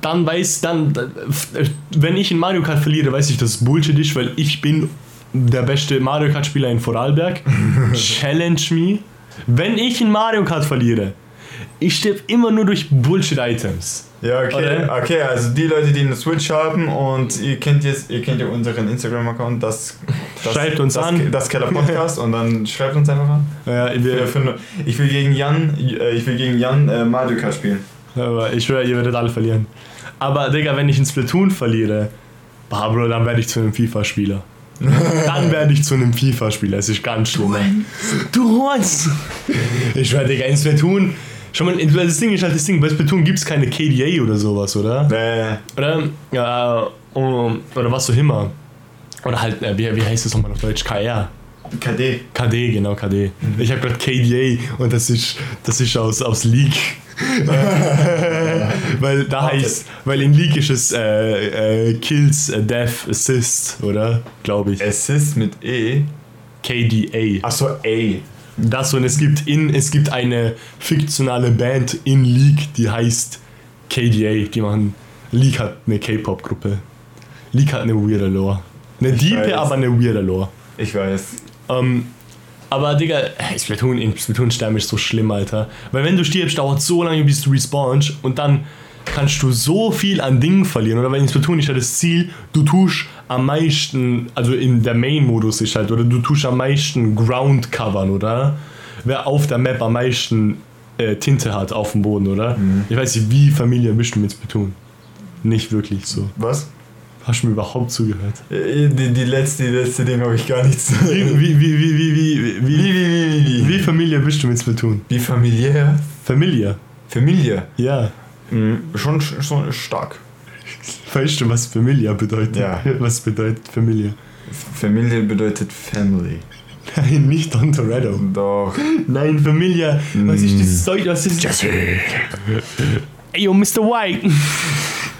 dann weiß, dann, äh, wenn ich in Mario Kart verliere, weiß ich, dass es Bullshit ist, weil ich bin der beste Mario Kart Spieler in Vorarlberg. Challenge me. Wenn ich in Mario Kart verliere, ich sterbe immer nur durch Bullshit-Items. Ja, okay. Oder? Okay, also die Leute, die eine Switch haben und ihr kennt jetzt, ihr kennt ja unseren Instagram-Account, das, das Schreibt uns das, an. Das Keller Podcast und dann schreibt uns einfach an. Ja, wir, ich will gegen Jan, äh, ich will gegen Jan äh, Mario Kart spielen. aber ich schwöre, ihr werdet alle verlieren. Aber Digga, wenn ich in Splatoon verliere, bah, Bro, dann werde ich zu einem FIFA-Spieler. Dann werde ich zu einem FIFA-Spieler. Es ist ganz schlimm. Du Horns! Ich schwöre, Digga, in Splatoon. Schon mal, das Ding ist halt das Ding, bei Splatoon gibt es keine KDA oder sowas, oder? Äh, Oder, ja, oder was auch immer. Oder halt, äh, wie, wie heißt das nochmal auf Deutsch? KR. KD. KD, genau, KD. Ich habe gerade KDA und das ist, das ist aus, aus League. weil da heißt, weil in League ist es äh, äh, Kills, äh, Death, Assist, oder? Glaube ich. Assist mit E. KDA. Achso, A. Das und es gibt in, es gibt eine fiktionale Band in League, die heißt KDA. Die machen, League hat eine K-Pop-Gruppe. League hat eine weirde Lore. Eine Ich diepe, weiß. aber eine weirde Lore. Ich weiß. Ähm, aber Digga, äh, Splatoon, in Splatoon sterben ist so schlimm, Alter. Weil wenn du stirbst, dauert so lange, bis du respawnst und dann kannst du so viel an Dingen verlieren. Oder weil in Splatoon ist ja das Ziel, du tust am meisten, also in der Main-Modus ist halt, oder du tust am meisten Ground covern, oder? Wer auf der Map am meisten äh, Tinte hat auf dem Boden, oder? Ich weiß nicht, wie Familie bist du mit Splatoon? Nicht wirklich so. Was? Hast du mir überhaupt zugehört? Äh, Die, die letzte, die letzte Ding habe ich gar nichts. Wie, wie, wie, wie, wie, wie, wie, Wie, wie, wie, wie, Wie Familie bist du mit Splatoon? Wie familiär? Familie. Familie. Ja. Mhm. Schon, schon stark. Weißt du, was Familie bedeutet? Ja. Was bedeutet Familie? Familie bedeutet Family. Nein, nicht Don Toretto. Doch. Nein, Familie. Was ist das Zeug? Was ist Jesse. Ey, yo, Mr. White.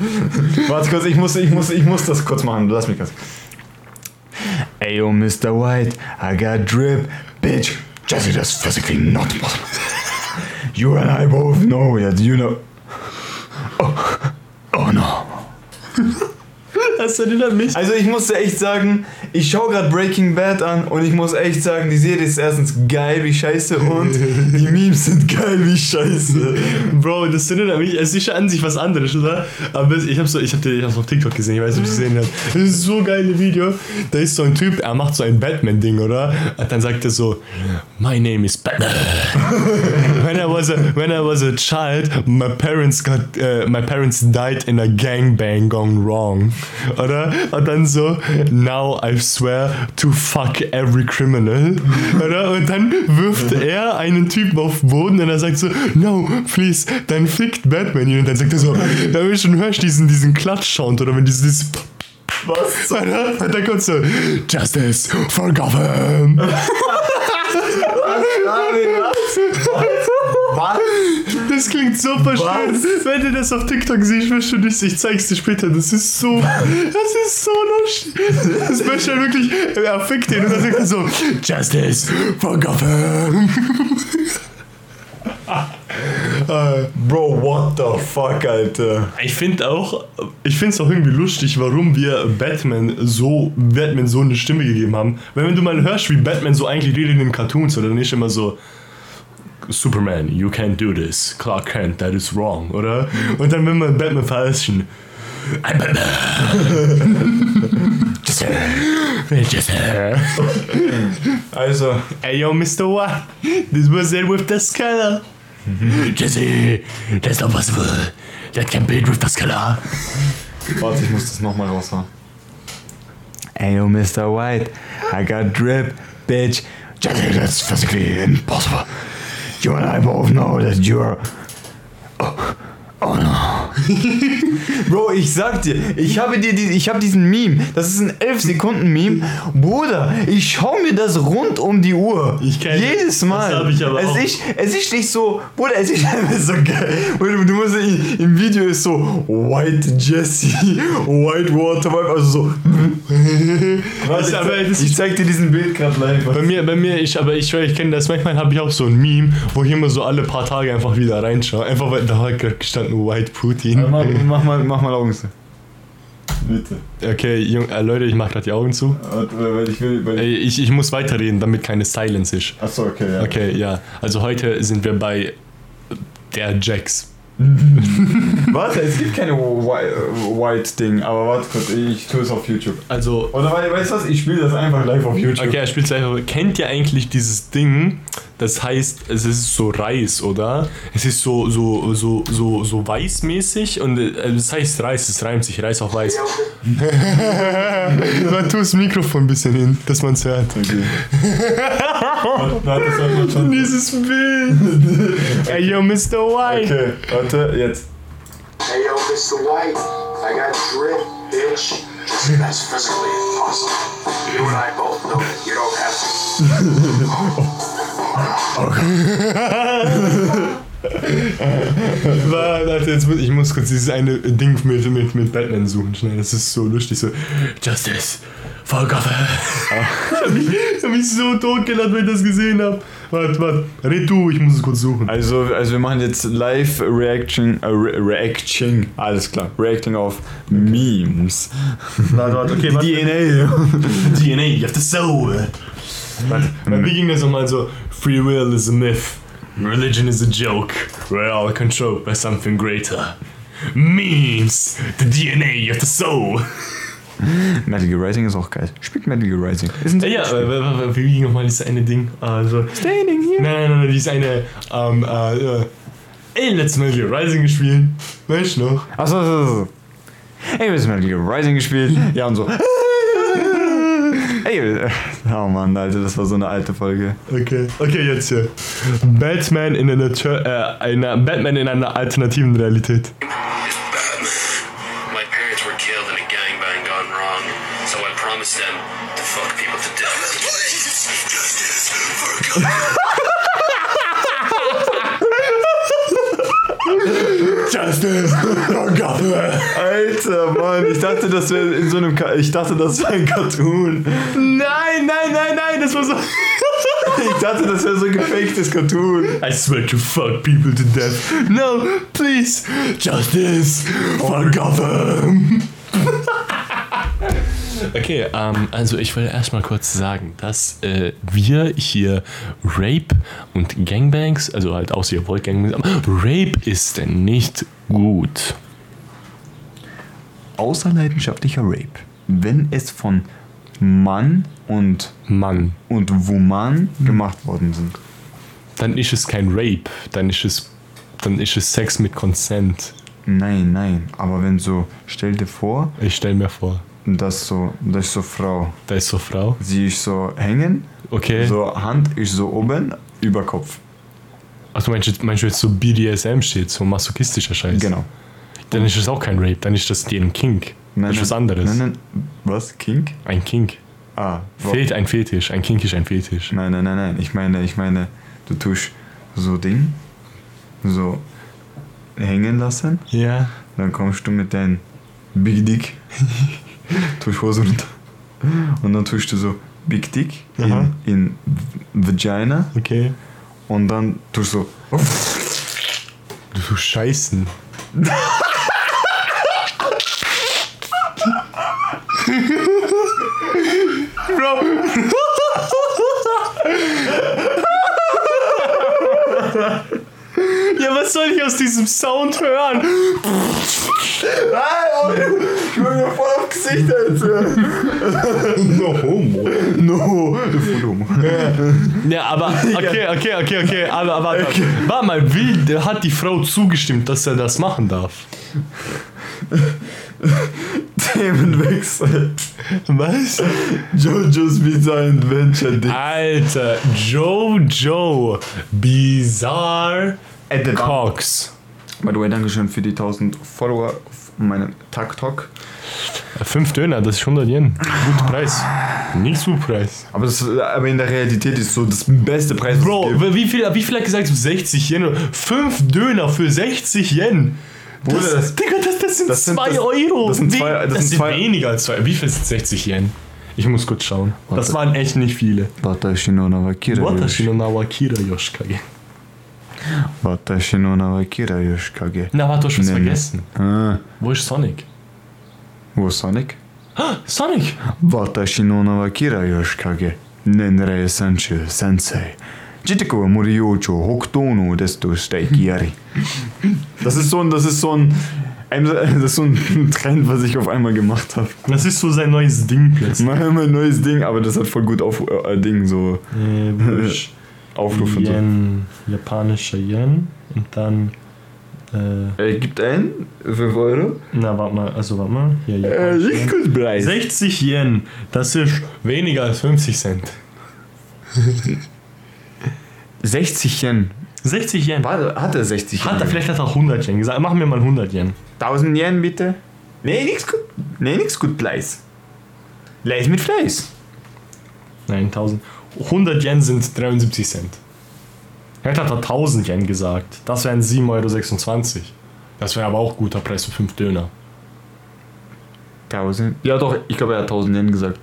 Warte kurz, ich muss, ich, muss, ich muss das kurz machen. Lass mich kurz. Ey, yo, Mr. White, I got drip. Bitch, Jesse, that's physically not possible. You and I both know that you know. Oh, oh no. Das erinnert mich. Also ich muss echt sagen, ich schaue gerade Breaking Bad an und ich muss echt sagen, die Serie ist erstens geil wie scheiße und die Memes sind geil wie scheiße. Bro, das erinnert mich. Es ist ja an sich was anderes, oder? Aber ich hab's, so, ich hab, ich hab's auf TikTok gesehen, ich weiß nicht, ob du es gesehen hast. Das ist so ein geiles Video. Da ist so ein Typ, er macht so ein Batman-Ding, oder? Und dann sagt er so, My name is Batman. when, I was a, when I was a child, my parents got, uh, my parents died in a gangbang gone wrong. Oder? Und dann so, now I swear to fuck every criminal. Oder? Und dann wirft er einen Typen auf den Boden und er sagt so, no, please, dann fickt Batman ihn. Und dann sagt er so, da will ich schon hörst diesen, diesen Klatsch-Sound oder wenn dieses Was? oder? Und dann kommt so, Justice for Gotham. Was? Das klingt so verstört. Wenn du das auf TikTok siehst, wirst du nicht, ich zeig's dir später. Das ist so, das ist so lustig. Das möchte er wirklich, er fickt ihn und dann sagt er so, Justice for Gotham. Bro, what the fuck, Alter? Ich finde auch, ich finde es auch irgendwie lustig, warum wir Batman so, Batman so eine Stimme gegeben haben. Weil wenn du mal hörst, wie Batman so eigentlich redet in den Cartoons, oder nicht immer so, Superman, you can't do this. Clark Kent, that is wrong, oder? Und dann, wenn man Batman verarschen, I'm Batman. Just, just, Also, hey yo, Mr. White, this was it with the scanner. Jesse, that's not possible. That can't be with the scanner. warte, ich muss das nochmal raushauen. Ey, yo, Mr. White, I got drip, bitch. Jesse, that's physically impossible. You and I both know that you're. Oh, oh no. Bro, ich sag dir, ich habe dir die, ich habe diesen Meme. Das ist ein 11 Sekunden Meme. Bruder, ich schau mir das rund um die Uhr. Ich kenn- Jedes Mal. das hab ich aber es auch. Ist, es ist nicht so, Bruder, es ist einfach so geil. Bruder, du musst im Video ist so White Jesse, White Watermark, also so. Warte, ich, ich zeig dir diesen Bild gerade live. Bei mir, bei mir, ich, aber ich ich kenne das. Manchmal habe ich auch so ein Meme, wo ich immer so alle paar Tage einfach wieder reinschaue. Einfach weil da hat gerade gestanden White Putin. Mach, mach mal, mach mal Augen zu. Bitte. Okay, Jung, äh, Leute, ich mache gerade die Augen zu. Warte, weil ich will. Weil Ey, ich, ich muss weiterreden, damit keine Silence ist. Achso, okay, ja. Okay, ja. Also heute sind wir bei der Jax. Warte, es gibt keine White-Ding, aber warte kurz, ich tue es auf YouTube. Also, Oder wei- weißt du was, ich spiele das einfach live auf YouTube. okay, er spielt einfach. Kennt ihr eigentlich dieses Ding? Das heißt, es ist so Reis, oder? Es ist so, so, so, so, so weißmäßig und äh, das heißt Reis, es reimt sich, Reis auf Weiß. Man tu das Mikrofon ein bisschen hin, dass man es hört. Okay. Dieses Bild. Ey, yo, Mr. White. Okay, warte, jetzt. Hey yo, Mr. White, I got drip, bitch. Just that's physically impossible. You and I both know that you don't have to. Warte, warte, jetzt muss, ich muss kurz dieses eine Ding mit, mit, mit Batman suchen. Schnell, das ist so lustig. So, Justice for Gotham. ich hab mich, ich hab mich so totgelacht, wenn ich das gesehen hab. Warte, warte. Red du, ich muss es kurz suchen. Also, also wir machen jetzt live Reaction, äh, Re Reaction, alles klar, Reacting auf Memes. Warte, warte, okay, Die DNA. DNA, you have the soul. Warte, weil wie ging das nochmal so? Free will is a myth. Religion is a joke. We're all controlled by something greater. Memes, the DNA, have the soul. Metal Gear Rising ist auch geil. Spielt Metal Gear Rising. Ist ein Ja, ja, aber, aber wie ging nochmal dieses eine Ding? Also, Standing here. nein, nein, nein, dieses eine, ähm, äh, äh, ey, letztes Mal Gear Rising gespielt. Weißt du noch? Achso, achso, achso. Ey, wir haben Metal Gear Rising gespielt. Ja, und so. Ey, äh, oh Mann, Alter, das war so eine alte Folge. Okay, okay, jetzt hier. Batman in einer, äh, einer, Batman in einer alternativen Realität. is Batman. My parents were killed in a gangbang gone wrong, so I promised them to fuck people to death. Justice for Gotham. Alter, Mann, ich dachte, das wäre in so einem. Ka ich dachte, das wäre ein Cartoon. Nein, nein, nein, nein, das war so. Ich dachte, das wäre so ein gefaktes Cartoon. I swear to fuck people to death. No, please. Justice for Gotham. Okay, ähm, also ich will erstmal kurz sagen, dass äh, wir hier Rape und Gangbangs, also halt außer ihr wollt Gangbangs, aber Rape ist denn nicht gut. Außer leidenschaftlicher Rape. Wenn es von Mann und, Mann, und Woman gemacht worden sind. dann ist es kein Rape, dann ist es, dann ist es Sex mit Consent. Nein, nein. Aber wenn so, stell dir vor, Ich stell mir vor, dass so, dass so Frau, da ist so Frau. sie ist so hängen, Okay. so Hand ist so oben, über Kopf. Ach, du meinst, meinst du jetzt so BDSM steht, so masochistischer Scheiß? Genau. Dann ist es auch kein Rape, dann ist das deren Kink. das ist was anderes. Nein, nein. Was? Kink? Ein Kink. Ah, wo- Fehlt ein Fetisch, ein Kink ist ein Fetisch. Nein, nein, nein, nein. Ich meine, ich meine, du tust so Ding, so hängen lassen, Ja. dann kommst du mit deinem Big Dick, tust Hose runter und dann tust du so Big Dick in, in Vagina Okay. und dann tust du so Du, du Scheißen. Bro. was soll ich aus diesem Sound hören? Ich bin mir voll auf Gesicht, Alter. No homo. No, voll dumm. Ja, aber okay, okay, okay, okay, aber, aber warte mal, wie hat die Frau zugestimmt, dass er das machen darf? Themenwechsel. Was? Jojo's Bizarre Adventure. Alter, Jojo Bizarre Adventure. Cox. By the way, Dankeschön für die 1000 Follower auf meinem TikTok. Fünf Döner, das ist 100 Yen. Guter Preis. Nicht so Preis. Aber, das, aber in der Realität ist so das beste Preis. Bro, wie viel, wie viel hat gesagt? 60 Yen? Fünf Döner für 60 Yen. Bruder, das, das- Digga, das, das sind das sind- 2 das- Euro. das sind zwei- das das sind sind zwei- weniger als 2 Wie viel sind 60 Yen? Ich muss kurz schauen. Das waren echt nicht viele. Watashi no nawakira Watashi yoshi. no Nawakira Yoshikage. Watashi no nawakira yoshikage. Na, warte, du hast was vergessen. Ah, Wo ist Sonic? wo ist Sonic? Ah, Sonic! Watashi no nawakira yoshikage. Nenrei senchu sensei. Jitiko wa moriyoucho hokutou no desu to shitaiki yari. Das ist so ein, das ist so ein, ein- das ist so ein Trend, was ich auf einmal gemacht habe. Das ist so sein neues Ding plötzlich. Mal mein neues Ding, aber das hat voll gut auf äh, Ding so Äh, Aufruf und so. Yen, japanischer Yen. Und dann. Äh, Er gibt ein 5 Euro. na, warte mal, also warte mal. Hier, Äh, Yen. gut Preis. 60 Yen, das ist weniger als 50 Cent. 60 Yen. 60 Yen. Warte, hat er 60 Yen? Hat er, vielleicht hat er auch 100 Yen gesagt. Machen wir mal 100 Yen. 1000 Yen bitte? Nee, nix gut. Nee, nix gut Preis. Leis mit Fleiß. Nein, 1000. 100 Yen sind 73 Cent. Hat er 1000 Yen gesagt. Das wären 7,26 Euro. Das wäre aber auch guter Preis für 5 Döner. 1000? Ja doch, ich glaube er hat 1000 Yen gesagt.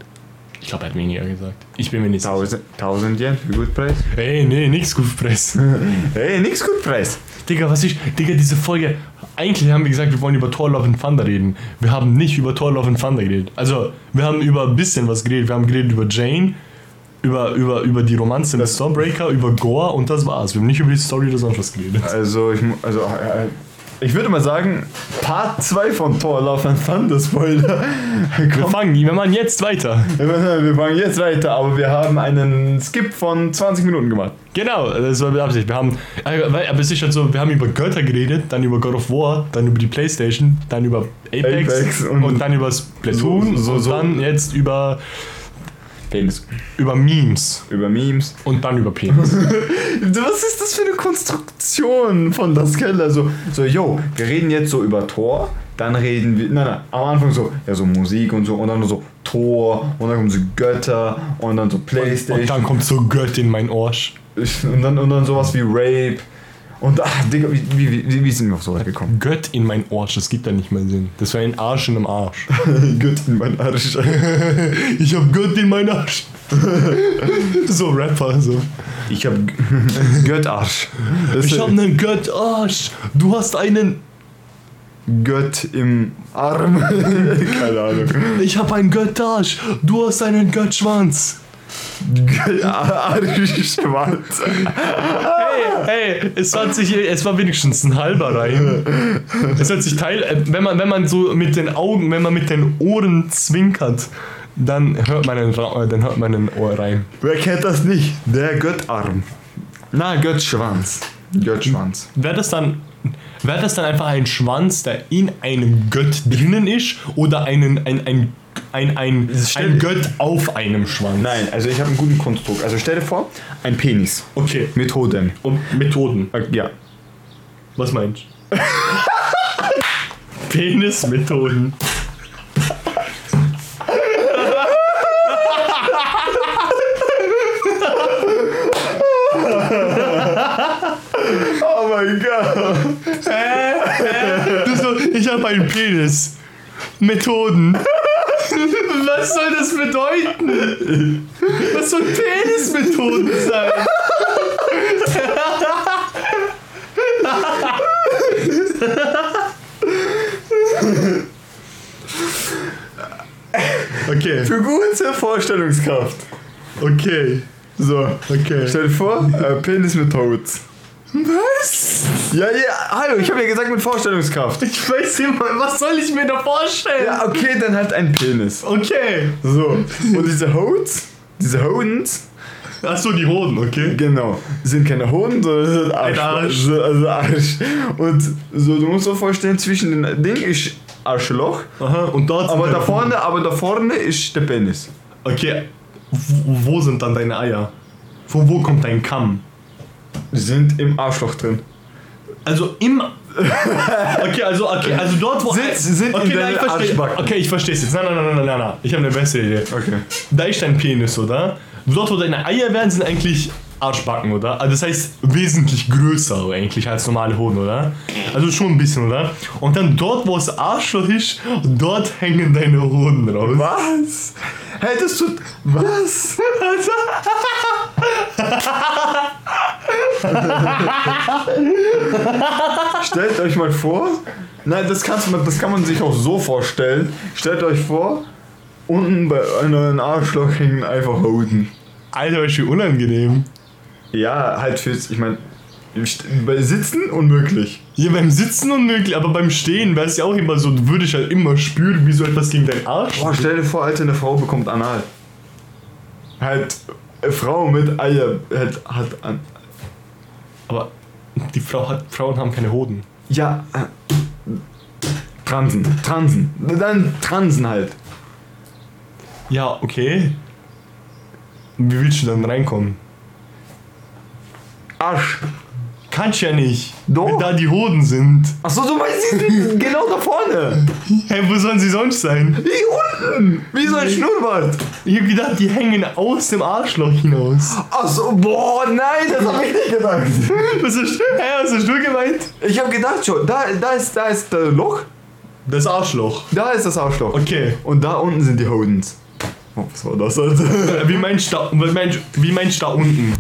Ich glaube, er hat weniger gesagt. Ich bin mir nicht sicher. 1000, 1000 Yen für gut Preis? Ey, nee, nix gut Preis. Hey, nix gut Preis. Digga, was ich. Digga, diese Folge. Eigentlich haben wir gesagt, wir wollen über Thor Love and Thunder reden. Wir haben nicht über Thor Love and Thunder geredet. Also, wir haben über ein bisschen was geredet. Wir haben geredet über Jane, über, über, über die Romanze mit Stormbreaker, über Gore und das war's. Wir haben nicht über die Story oder sonst was geredet. Also, ich, also, äh, ich würde mal sagen, Part 2 von Thor Love and Thunder Spoiler. Wir fangen, wir machen jetzt weiter. Wir fangen jetzt weiter, aber wir haben einen Skip von 20 Minuten gemacht. Genau, das war mit Absicht. Wir haben, äh, aber es ist halt so, wir haben über Götter geredet, dann über God of War, dann über die Playstation, dann über Apex, Apex und, und- dann über Splatoon so- so- und so. dann jetzt über, Penis. über Memes Über Memes. und dann über Penis. Was ist das für eine Konstruktion von das Keller? So, so, yo, wir reden jetzt so über Tor, dann reden wir, nein, nein, am Anfang so, ja, so Musik und so, und dann so Tor, und dann kommen so Götter, und dann so Playstation, Und dann kommt so Gött in mein Arsch. und dann, und dann sowas wie Rape. Und ach, Digga, wie, wie, wie, wie sind wir auf so weit gekommen? Gött in mein Arsch, das gibt ja nicht mehr Sinn. Das wäre ein Arsch in einem Arsch. Gott in mein Arsch. Ich hab Gött in mein Arsch. so Rapper, so. Ich hab Göttarsch. Ich hab einen Gött-Arsch. Du hast einen. Gött im Arm. Keine Ahnung. Ich hab einen Gött-Arsch. Du hast einen Göttschwanz. Arschschwanz. Hey, hey, es hat sich, es war wenigstens ein halber Reim. Es hat sich teil, äh, wenn man, wenn man so mit den Augen, wenn man mit den Ohren zwinkert, dann hört man einen, dann hört man einen Ohrreim. Wer kennt das nicht? Der Göttarm. Na, Göttschwanz. Göttschwanz. Wäre das dann, wäre das dann einfach ein Schwanz, der in einem Gött drinnen ist, oder einen, ein, ein, ein, ein, stell- ein Gött auf einem Schwanz? Nein, also ich habe einen guten Konstrukt. Also stell dir vor, ein Penis. Okay. Mit Hoden. Und Methoden. Äh, Ja. Was meinst du? Penismethoden. Oh mein Gott. Du so, ich habe einen Penis. Methoden. Was soll das bedeuten? Was soll Penismethoden sein? Okay, Für gute Vorstellungskraft. okay, So. okay. Stell dir vor, äh, Penis mit Haut. Was? Ja, ja, hallo, ich habe ja gesagt mit Vorstellungskraft. Ich weiß nicht mal, was soll ich mir da vorstellen? Ja, okay, dann halt ein Penis. Okay. So. Und diese Haut, diese Hodens, Achso, die Hoden, okay. genau, sind keine Hoden, sondern sind Arsch. Arsch. So, Also Arsch. Und so, du musst dir vorstellen, zwischen den Ding ist Arschloch, Aha, und dort aber da vorne, aber da vorne ist der Penis. Hoden. Okay, wo, wo sind dann deine Eier? Von wo kommt dein Kamm? Sind im Arschloch drin. Also im. Okay, also, okay, also dort, wo. Sind- sind okay, in nein, ich verstehe. Arschbacken. Okay, ich verstehe es jetzt. Nein, nein, nein, nein, nein, nein. Ich habe eine bessere Idee. Okay. Da ist dein Penis, oder? Dort, wo deine Eier werden, sind eigentlich Arschbacken, oder? Also das heißt wesentlich größer eigentlich als normale Hoden, oder? Also schon ein bisschen, oder? Und dann dort, wo das Arschloch ist, dort hängen deine Hoden raus. Was? Das tut. Was? Stellt euch mal vor. Nein, das, kannst das kann man sich auch so vorstellen. Stellt euch vor, unten bei einem Arschloch hängen einfach Hoden. Alter, ist wie unangenehm. Ja, halt fürs. Ich meine, bei Sitzen unmöglich. Hier beim Sitzen unmöglich, aber beim Stehen wäre es ja auch immer so, du würdest halt immer spüren, wie so etwas gegen deinen Arsch. Boah, stell dir vor, Alter, eine Frau bekommt Anal. Halt, eine Frau mit Eier hat, hat an. Aber die Frau hat, Frauen haben keine Hoden. Ja, äh, Transen, Transen. Dann Transen halt. Ja, okay. Wie willst du dann reinkommen? Arsch. Kannst ja nicht. Doch. Wenn da die Hoden sind. Achso, du meinst, die sind genau da vorne. Hey, wo sollen sie sonst sein? Wie unten. Wie so ein Schnurrbart. Ich hab gedacht, die hängen aus dem Arschloch hinaus. Achso, boah, nein, das hab ich nicht gedacht. Was hast, hä, was hast du gemeint? Ich hab gedacht schon, da, da ist, da ist das Loch, Das Arschloch. da ist das Arschloch. Okay. Und da unten sind die Hodens. Oh, was war das, Alter? Wie meinst du da, wie meinst, wie meinst du da unten?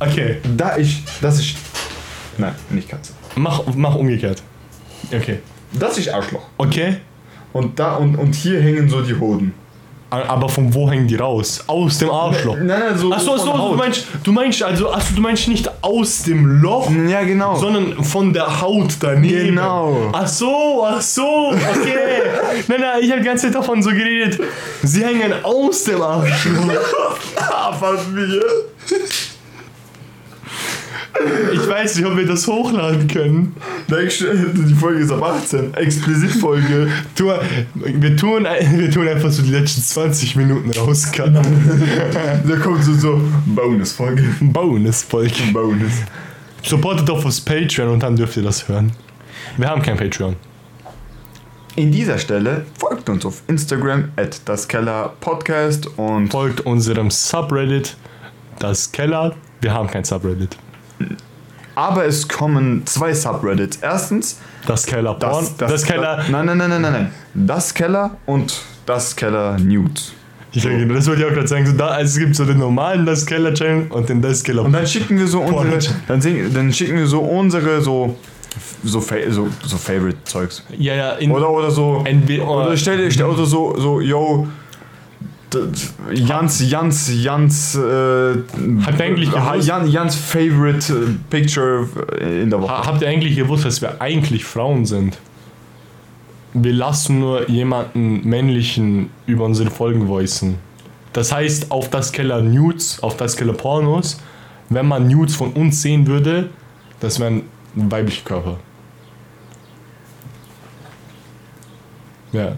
Okay, Da ist, das ist, nein, nicht Katze. mach, mach umgekehrt. Okay. Das ist Arschloch. Okay. Und da und, und hier hängen so die Hoden. Aber von wo hängen die raus? Aus dem Arschloch. Nein, nein, so. Achso, achso, du meinst, du meinst also, achso, du meinst nicht aus dem Loch, Ja, genau. sondern von der Haut daneben. Genau. Ach so, ach so, okay. nein, nein, ich habe die ganze Zeit davon so geredet. Sie hängen aus dem Arschloch. von mir. Ich weiß nicht, ob wir das hochladen können. Die Folge ist ab 18. Explisit-Folge. Tu, wir, tun, wir tun einfach so die letzten 20 Minuten rauscutten. Da kommt so, so Bonus-Folge. Bonus-Folge. Bonus. Supportet doch aufs Patreon und dann dürft ihr das hören. Wir haben kein Patreon. In dieser Stelle folgt uns auf Instagram at das Keller Podcast und Folgt unserem Subreddit, das Keller. Wir haben kein Subreddit. Aber es kommen zwei Subreddits. Erstens Das Keller Porn. das, Das, Keller. nein, nein, nein, nein, nein, nein. Das Keller und das Keller News. Ich denke, das wollte ich auch gerade sagen. So, da, also es gibt so den normalen Das Keller Channel und den Das Keller Und dann schicken wir so unsere, dann, dann schicken wir so unsere so so fa so, so Favorite Zeugs. Ja, ja, Oder oder so Entweder- oder stell dir stell oder so so yo Jans Jans Jans äh, Habt ihr eigentlich Ha- gewusst- Jan, Jans Favorite äh, Picture in der Woche. Ha- Habt ihr eigentlich gewusst, dass wir eigentlich Frauen sind? Wir lassen nur jemanden männlichen über unsere Folgen voicen. Das heißt, auf das Keller Nudes, auf das Keller Pornos, wenn man Nudes von uns sehen würde, das wären weibliche Körper. Ja,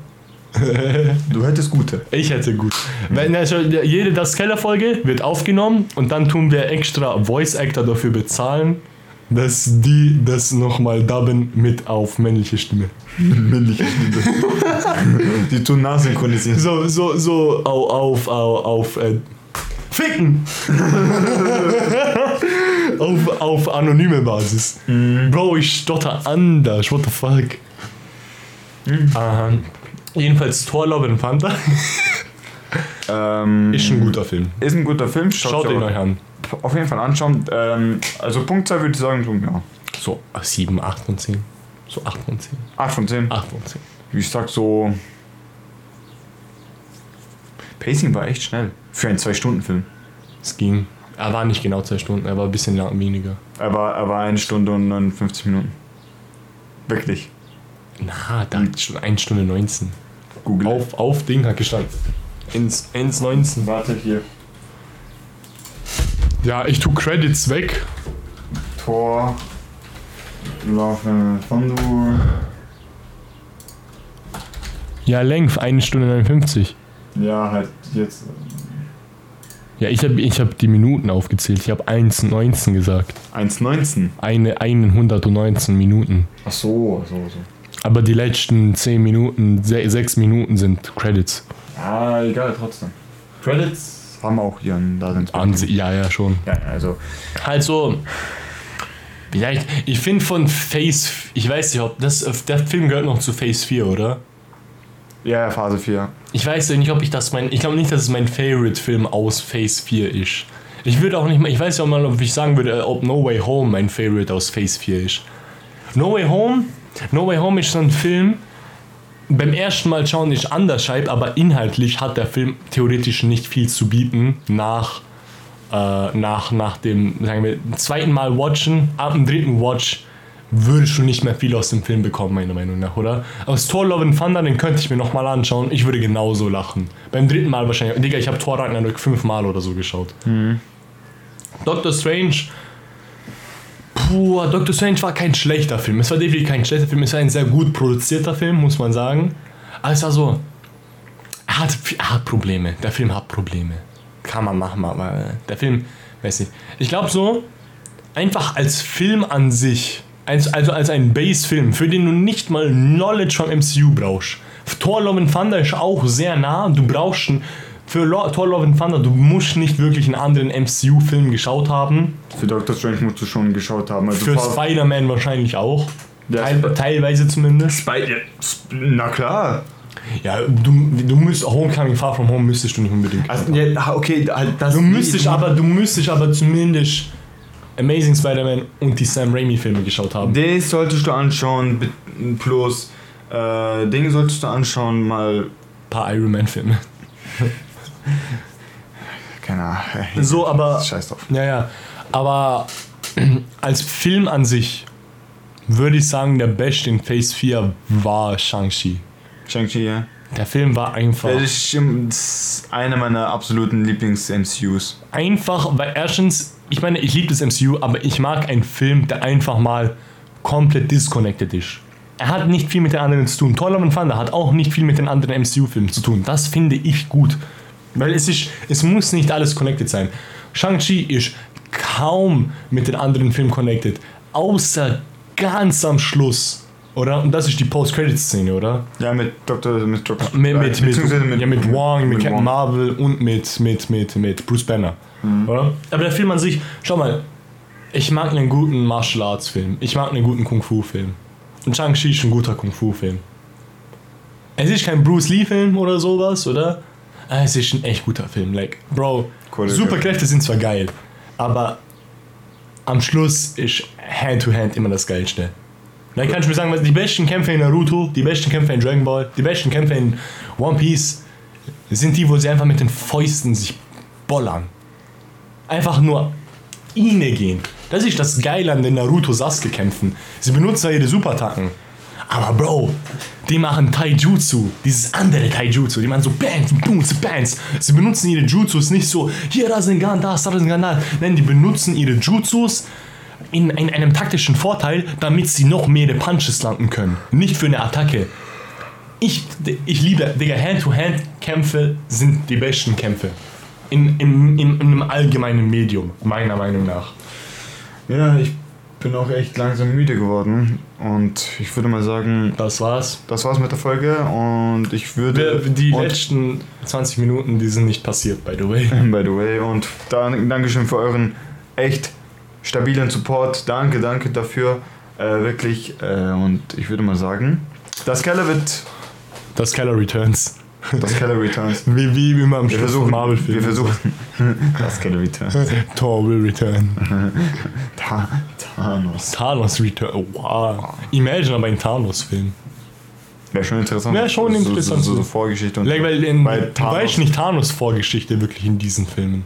Du hättest gute. ich hätte gut. Wenn, also, jede Das Keller Folge wird aufgenommen und dann tun wir extra Voice Actor dafür bezahlen, dass die das nochmal dubben mit auf männliche Stimme. Männliche Stimme. Die tun nachsynchronisieren. So, so, so au- auf, auf, auf, äh, Ficken! auf, auf anonyme Basis. Bro, ich stotter anders, what the fuck? Ähm, jedenfalls Thor Love and Panther Ähm, ist ein guter Film. ist ein guter Film. Schaut ihn euch an. Auf jeden Fall anschauen. Ähm, also Punktzahl würde ich sagen, so, ja. So 7, 8 von 10. So 8 von 10. 8 von 10. 8 von 10. Ich sag so. Pacing war echt schnell. Für einen 2-Stunden-Film. Es ging. Er war nicht genau 2 Stunden, er war ein bisschen lang, weniger. Er war, er war eine Stunde und 59 Minuten. Wirklich. Na, da schon 1 Stunde 19. Google. Auf, auf Ding hat gestanden. Ins, ins 19. Warte hier. Ja, ich tu Credits weg. Tor. Love and Thunder. Ja, Length, 1 Stunde 59. Ja, halt jetzt. Ja, ich habe ich hab die Minuten aufgezählt. Ich habe 1,19 gesagt. 1,19. Eine, 119 Minuten. Ach so, so, so. Aber die letzten 10 Minuten, 6 Minuten sind Credits. Ah, egal, trotzdem. Credits haben wir auch hier in da sind An, ja, ja, schon. Ja, also. Also, vielleicht, ich finde von Phase, ich weiß nicht, ob das, der Film gehört noch zu Phase 4, oder? Ja, ja, Phase 4. Ich weiß nicht, ob ich das mein, ich glaube nicht, dass es mein Favorite-Film aus Phase 4 ist. Ich würde auch nicht mal, ich weiß ja auch mal, ob ich sagen würde, ob No Way Home mein Favorite aus Phase 4 ist. No Way Home, No Way Home ist so ein Film, beim ersten Mal schauen ist anders scheib, aber inhaltlich hat der Film theoretisch nicht viel zu bieten nach, äh, nach, nach dem, sagen wir, zweiten Mal Watchen, ab dem dritten Watch würdest du nicht mehr viel aus dem Film bekommen, meiner Meinung nach, oder? Aus Thor Love and Thunder, den könnte ich mir nochmal anschauen. Ich würde genauso lachen. Beim dritten Mal wahrscheinlich. Digga, ich habe Thor Ragnarök fünfmal oder so geschaut. Doctor Strange. Puh, Doctor Strange war kein schlechter Film. Es war definitiv kein schlechter Film. Es war ein sehr gut produzierter Film, muss man sagen. Aber es war so. Er hat, er hat Probleme. Der Film hat Probleme. Kann man machen, aber der Film, weiß nicht. Ich glaube so, einfach als Film an sich, als, also als ein Base-Film, für den du nicht mal Knowledge vom MCU brauchst. Thor Love and Thunder ist auch sehr nah. Du brauchst einen, für Lo Thor Love and Thunder, du musst nicht wirklich einen anderen MCU-Film geschaut haben. Für Doctor Strange musst du schon geschaut haben. Also Für Spider-Man wahrscheinlich auch. Ja, Teil, teilweise zumindest. Spider. Na klar. Ja, du, du müsst Homecoming Far From Home müsstest du nicht unbedingt. Also, ja, okay, halt das. du müsstest aber, du müsstest aber zumindest Amazing Spider-Man und die Sam Raimi Filme geschaut haben. Das solltest du anschauen, plus äh, Dinge solltest du anschauen, mal. Ein paar Iron Man Filme. Keine Ahnung. So, aber Scheiß drauf. ja, ja, aber als Film an sich würde ich sagen, der beste in Phase 4 war Shang-Chi. Shang-Chi, ja. Der Film war einfach Das ist einer meiner absoluten Lieblings-MCUs. einfach, weil erstens, ich meine, ich liebe das MCU, aber ich mag einen Film, der einfach mal komplett disconnected ist. Er hat nicht viel mit den anderen zu tun. Love and Thunder hat auch nicht viel mit den anderen MCU-Filmen zu tun. Das finde ich gut. Weil es ist, es muss nicht alles connected sein. Shang-Chi ist kaum mit den anderen Filmen connected. Außer ganz am Schluss. Oder? Und das ist die Post-Credit-Szene, oder? Ja, mit Dr. Mit, Dr. Mit, äh, mit, mit, ja, mit Wong, mit, Captain Wong. Marvel und mit, mit, mit, mit Bruce Banner. Oder? Aber der Film an sich, schau mal, ich mag einen guten Martial Arts Film. Ich mag einen guten Kung Fu Film. Und Shang-Chi ist ein guter Kung Fu Film. Es ist kein Bruce Lee Film oder sowas, oder? Aber Es ist ein echt guter Film. Like, Bro. Superkräfte sind zwar geil, aber am Schluss ist Hand-to-Hand immer das Geilste. Dann kannst du mir sagen, was die besten Kämpfe in Naruto, die besten Kämpfe in Dragon Ball, die besten Kämpfe in One Piece sind die, wo sie einfach mit den Fäusten sich bollern. Einfach nur Ine gehen. Das ist das Geile an den Naruto-Sasuke-Kämpfen. Sie benutzen zwar ihre Superattacken, aber Bro, die machen Taijutsu, dieses andere Taijutsu, die machen so Bangs, Booms, Bangs. Sie benutzen ihre Jutsus nicht so, hier, da sind Gan, da. Nein, die benutzen ihre Jutsus in, in einem taktischen Vorteil, damit sie noch mehr Punches landen können. Nicht für eine Attacke. Ich, ich liebe, Digga, Hand-to-Hand-Kämpfe sind die besten Kämpfe. In, in, in, in einem allgemeinen Medium, meiner Meinung nach. Ja, ich bin auch echt langsam müde geworden. Und ich würde mal sagen, Das war's. das war's mit der Folge. Und ich würde. Die und, letzten 20 Minuten, die sind nicht passiert, by the way. By the way. Und dann, Dankeschön für euren echt stabilen Support. Danke, danke dafür. Äh, wirklich. Äh, und ich würde mal sagen, das Keller wird. Das Keller Returns. Das Keller Returns. Wie, wie immer am Schluss von versuchen, Marvel-Filmen. wir versuchen. Das Keller Returns. Thor will return. Ta Thanos. Thanos return. Wow. Imagine aber ein Thanos-Film. Wäre schon interessant. Wäre schon interessant. So, so, so Vorgeschichte. Und Like, weil in, du Thanos. weißt nicht Thanos Vorgeschichte wirklich in diesen Filmen.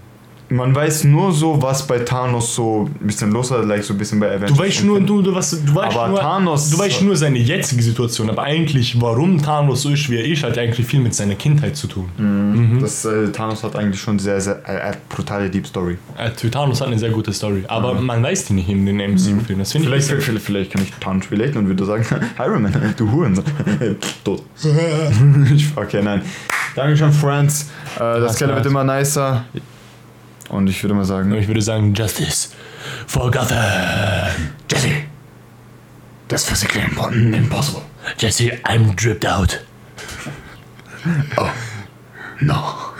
Man weiß nur so, was bei Thanos so ein bisschen los hat, like so ein bisschen bei Avengers. Du weißt nur, du, du, was, du weißt Aber nur, Thanos- du weißt nur seine jetzige Situation, aber eigentlich, warum Thanos so ist, wie er ist, hat eigentlich viel mit seiner Kindheit zu tun. Mhm. Das, äh, Thanos hat eigentlich schon sehr, sehr äh, äh, brutale Deep Story. Äh, Thanos hat eine sehr gute Story, aber man weiß die nicht in den MCU-Filmen. Das finde ich Vielleicht, vielleicht, vielleicht kann ich Thanos relaten und würde sagen, Iron Man, du Hurensohn. Tot. okay, nein. Dankeschön, Friends. Äh, das Keller wird immer nicer. Und ich würde mal sagen, Und ich würde sagen, Justice for Gotham. Jesse, that's physically important, impossible. Jesse, I'm dripped out. Oh, no.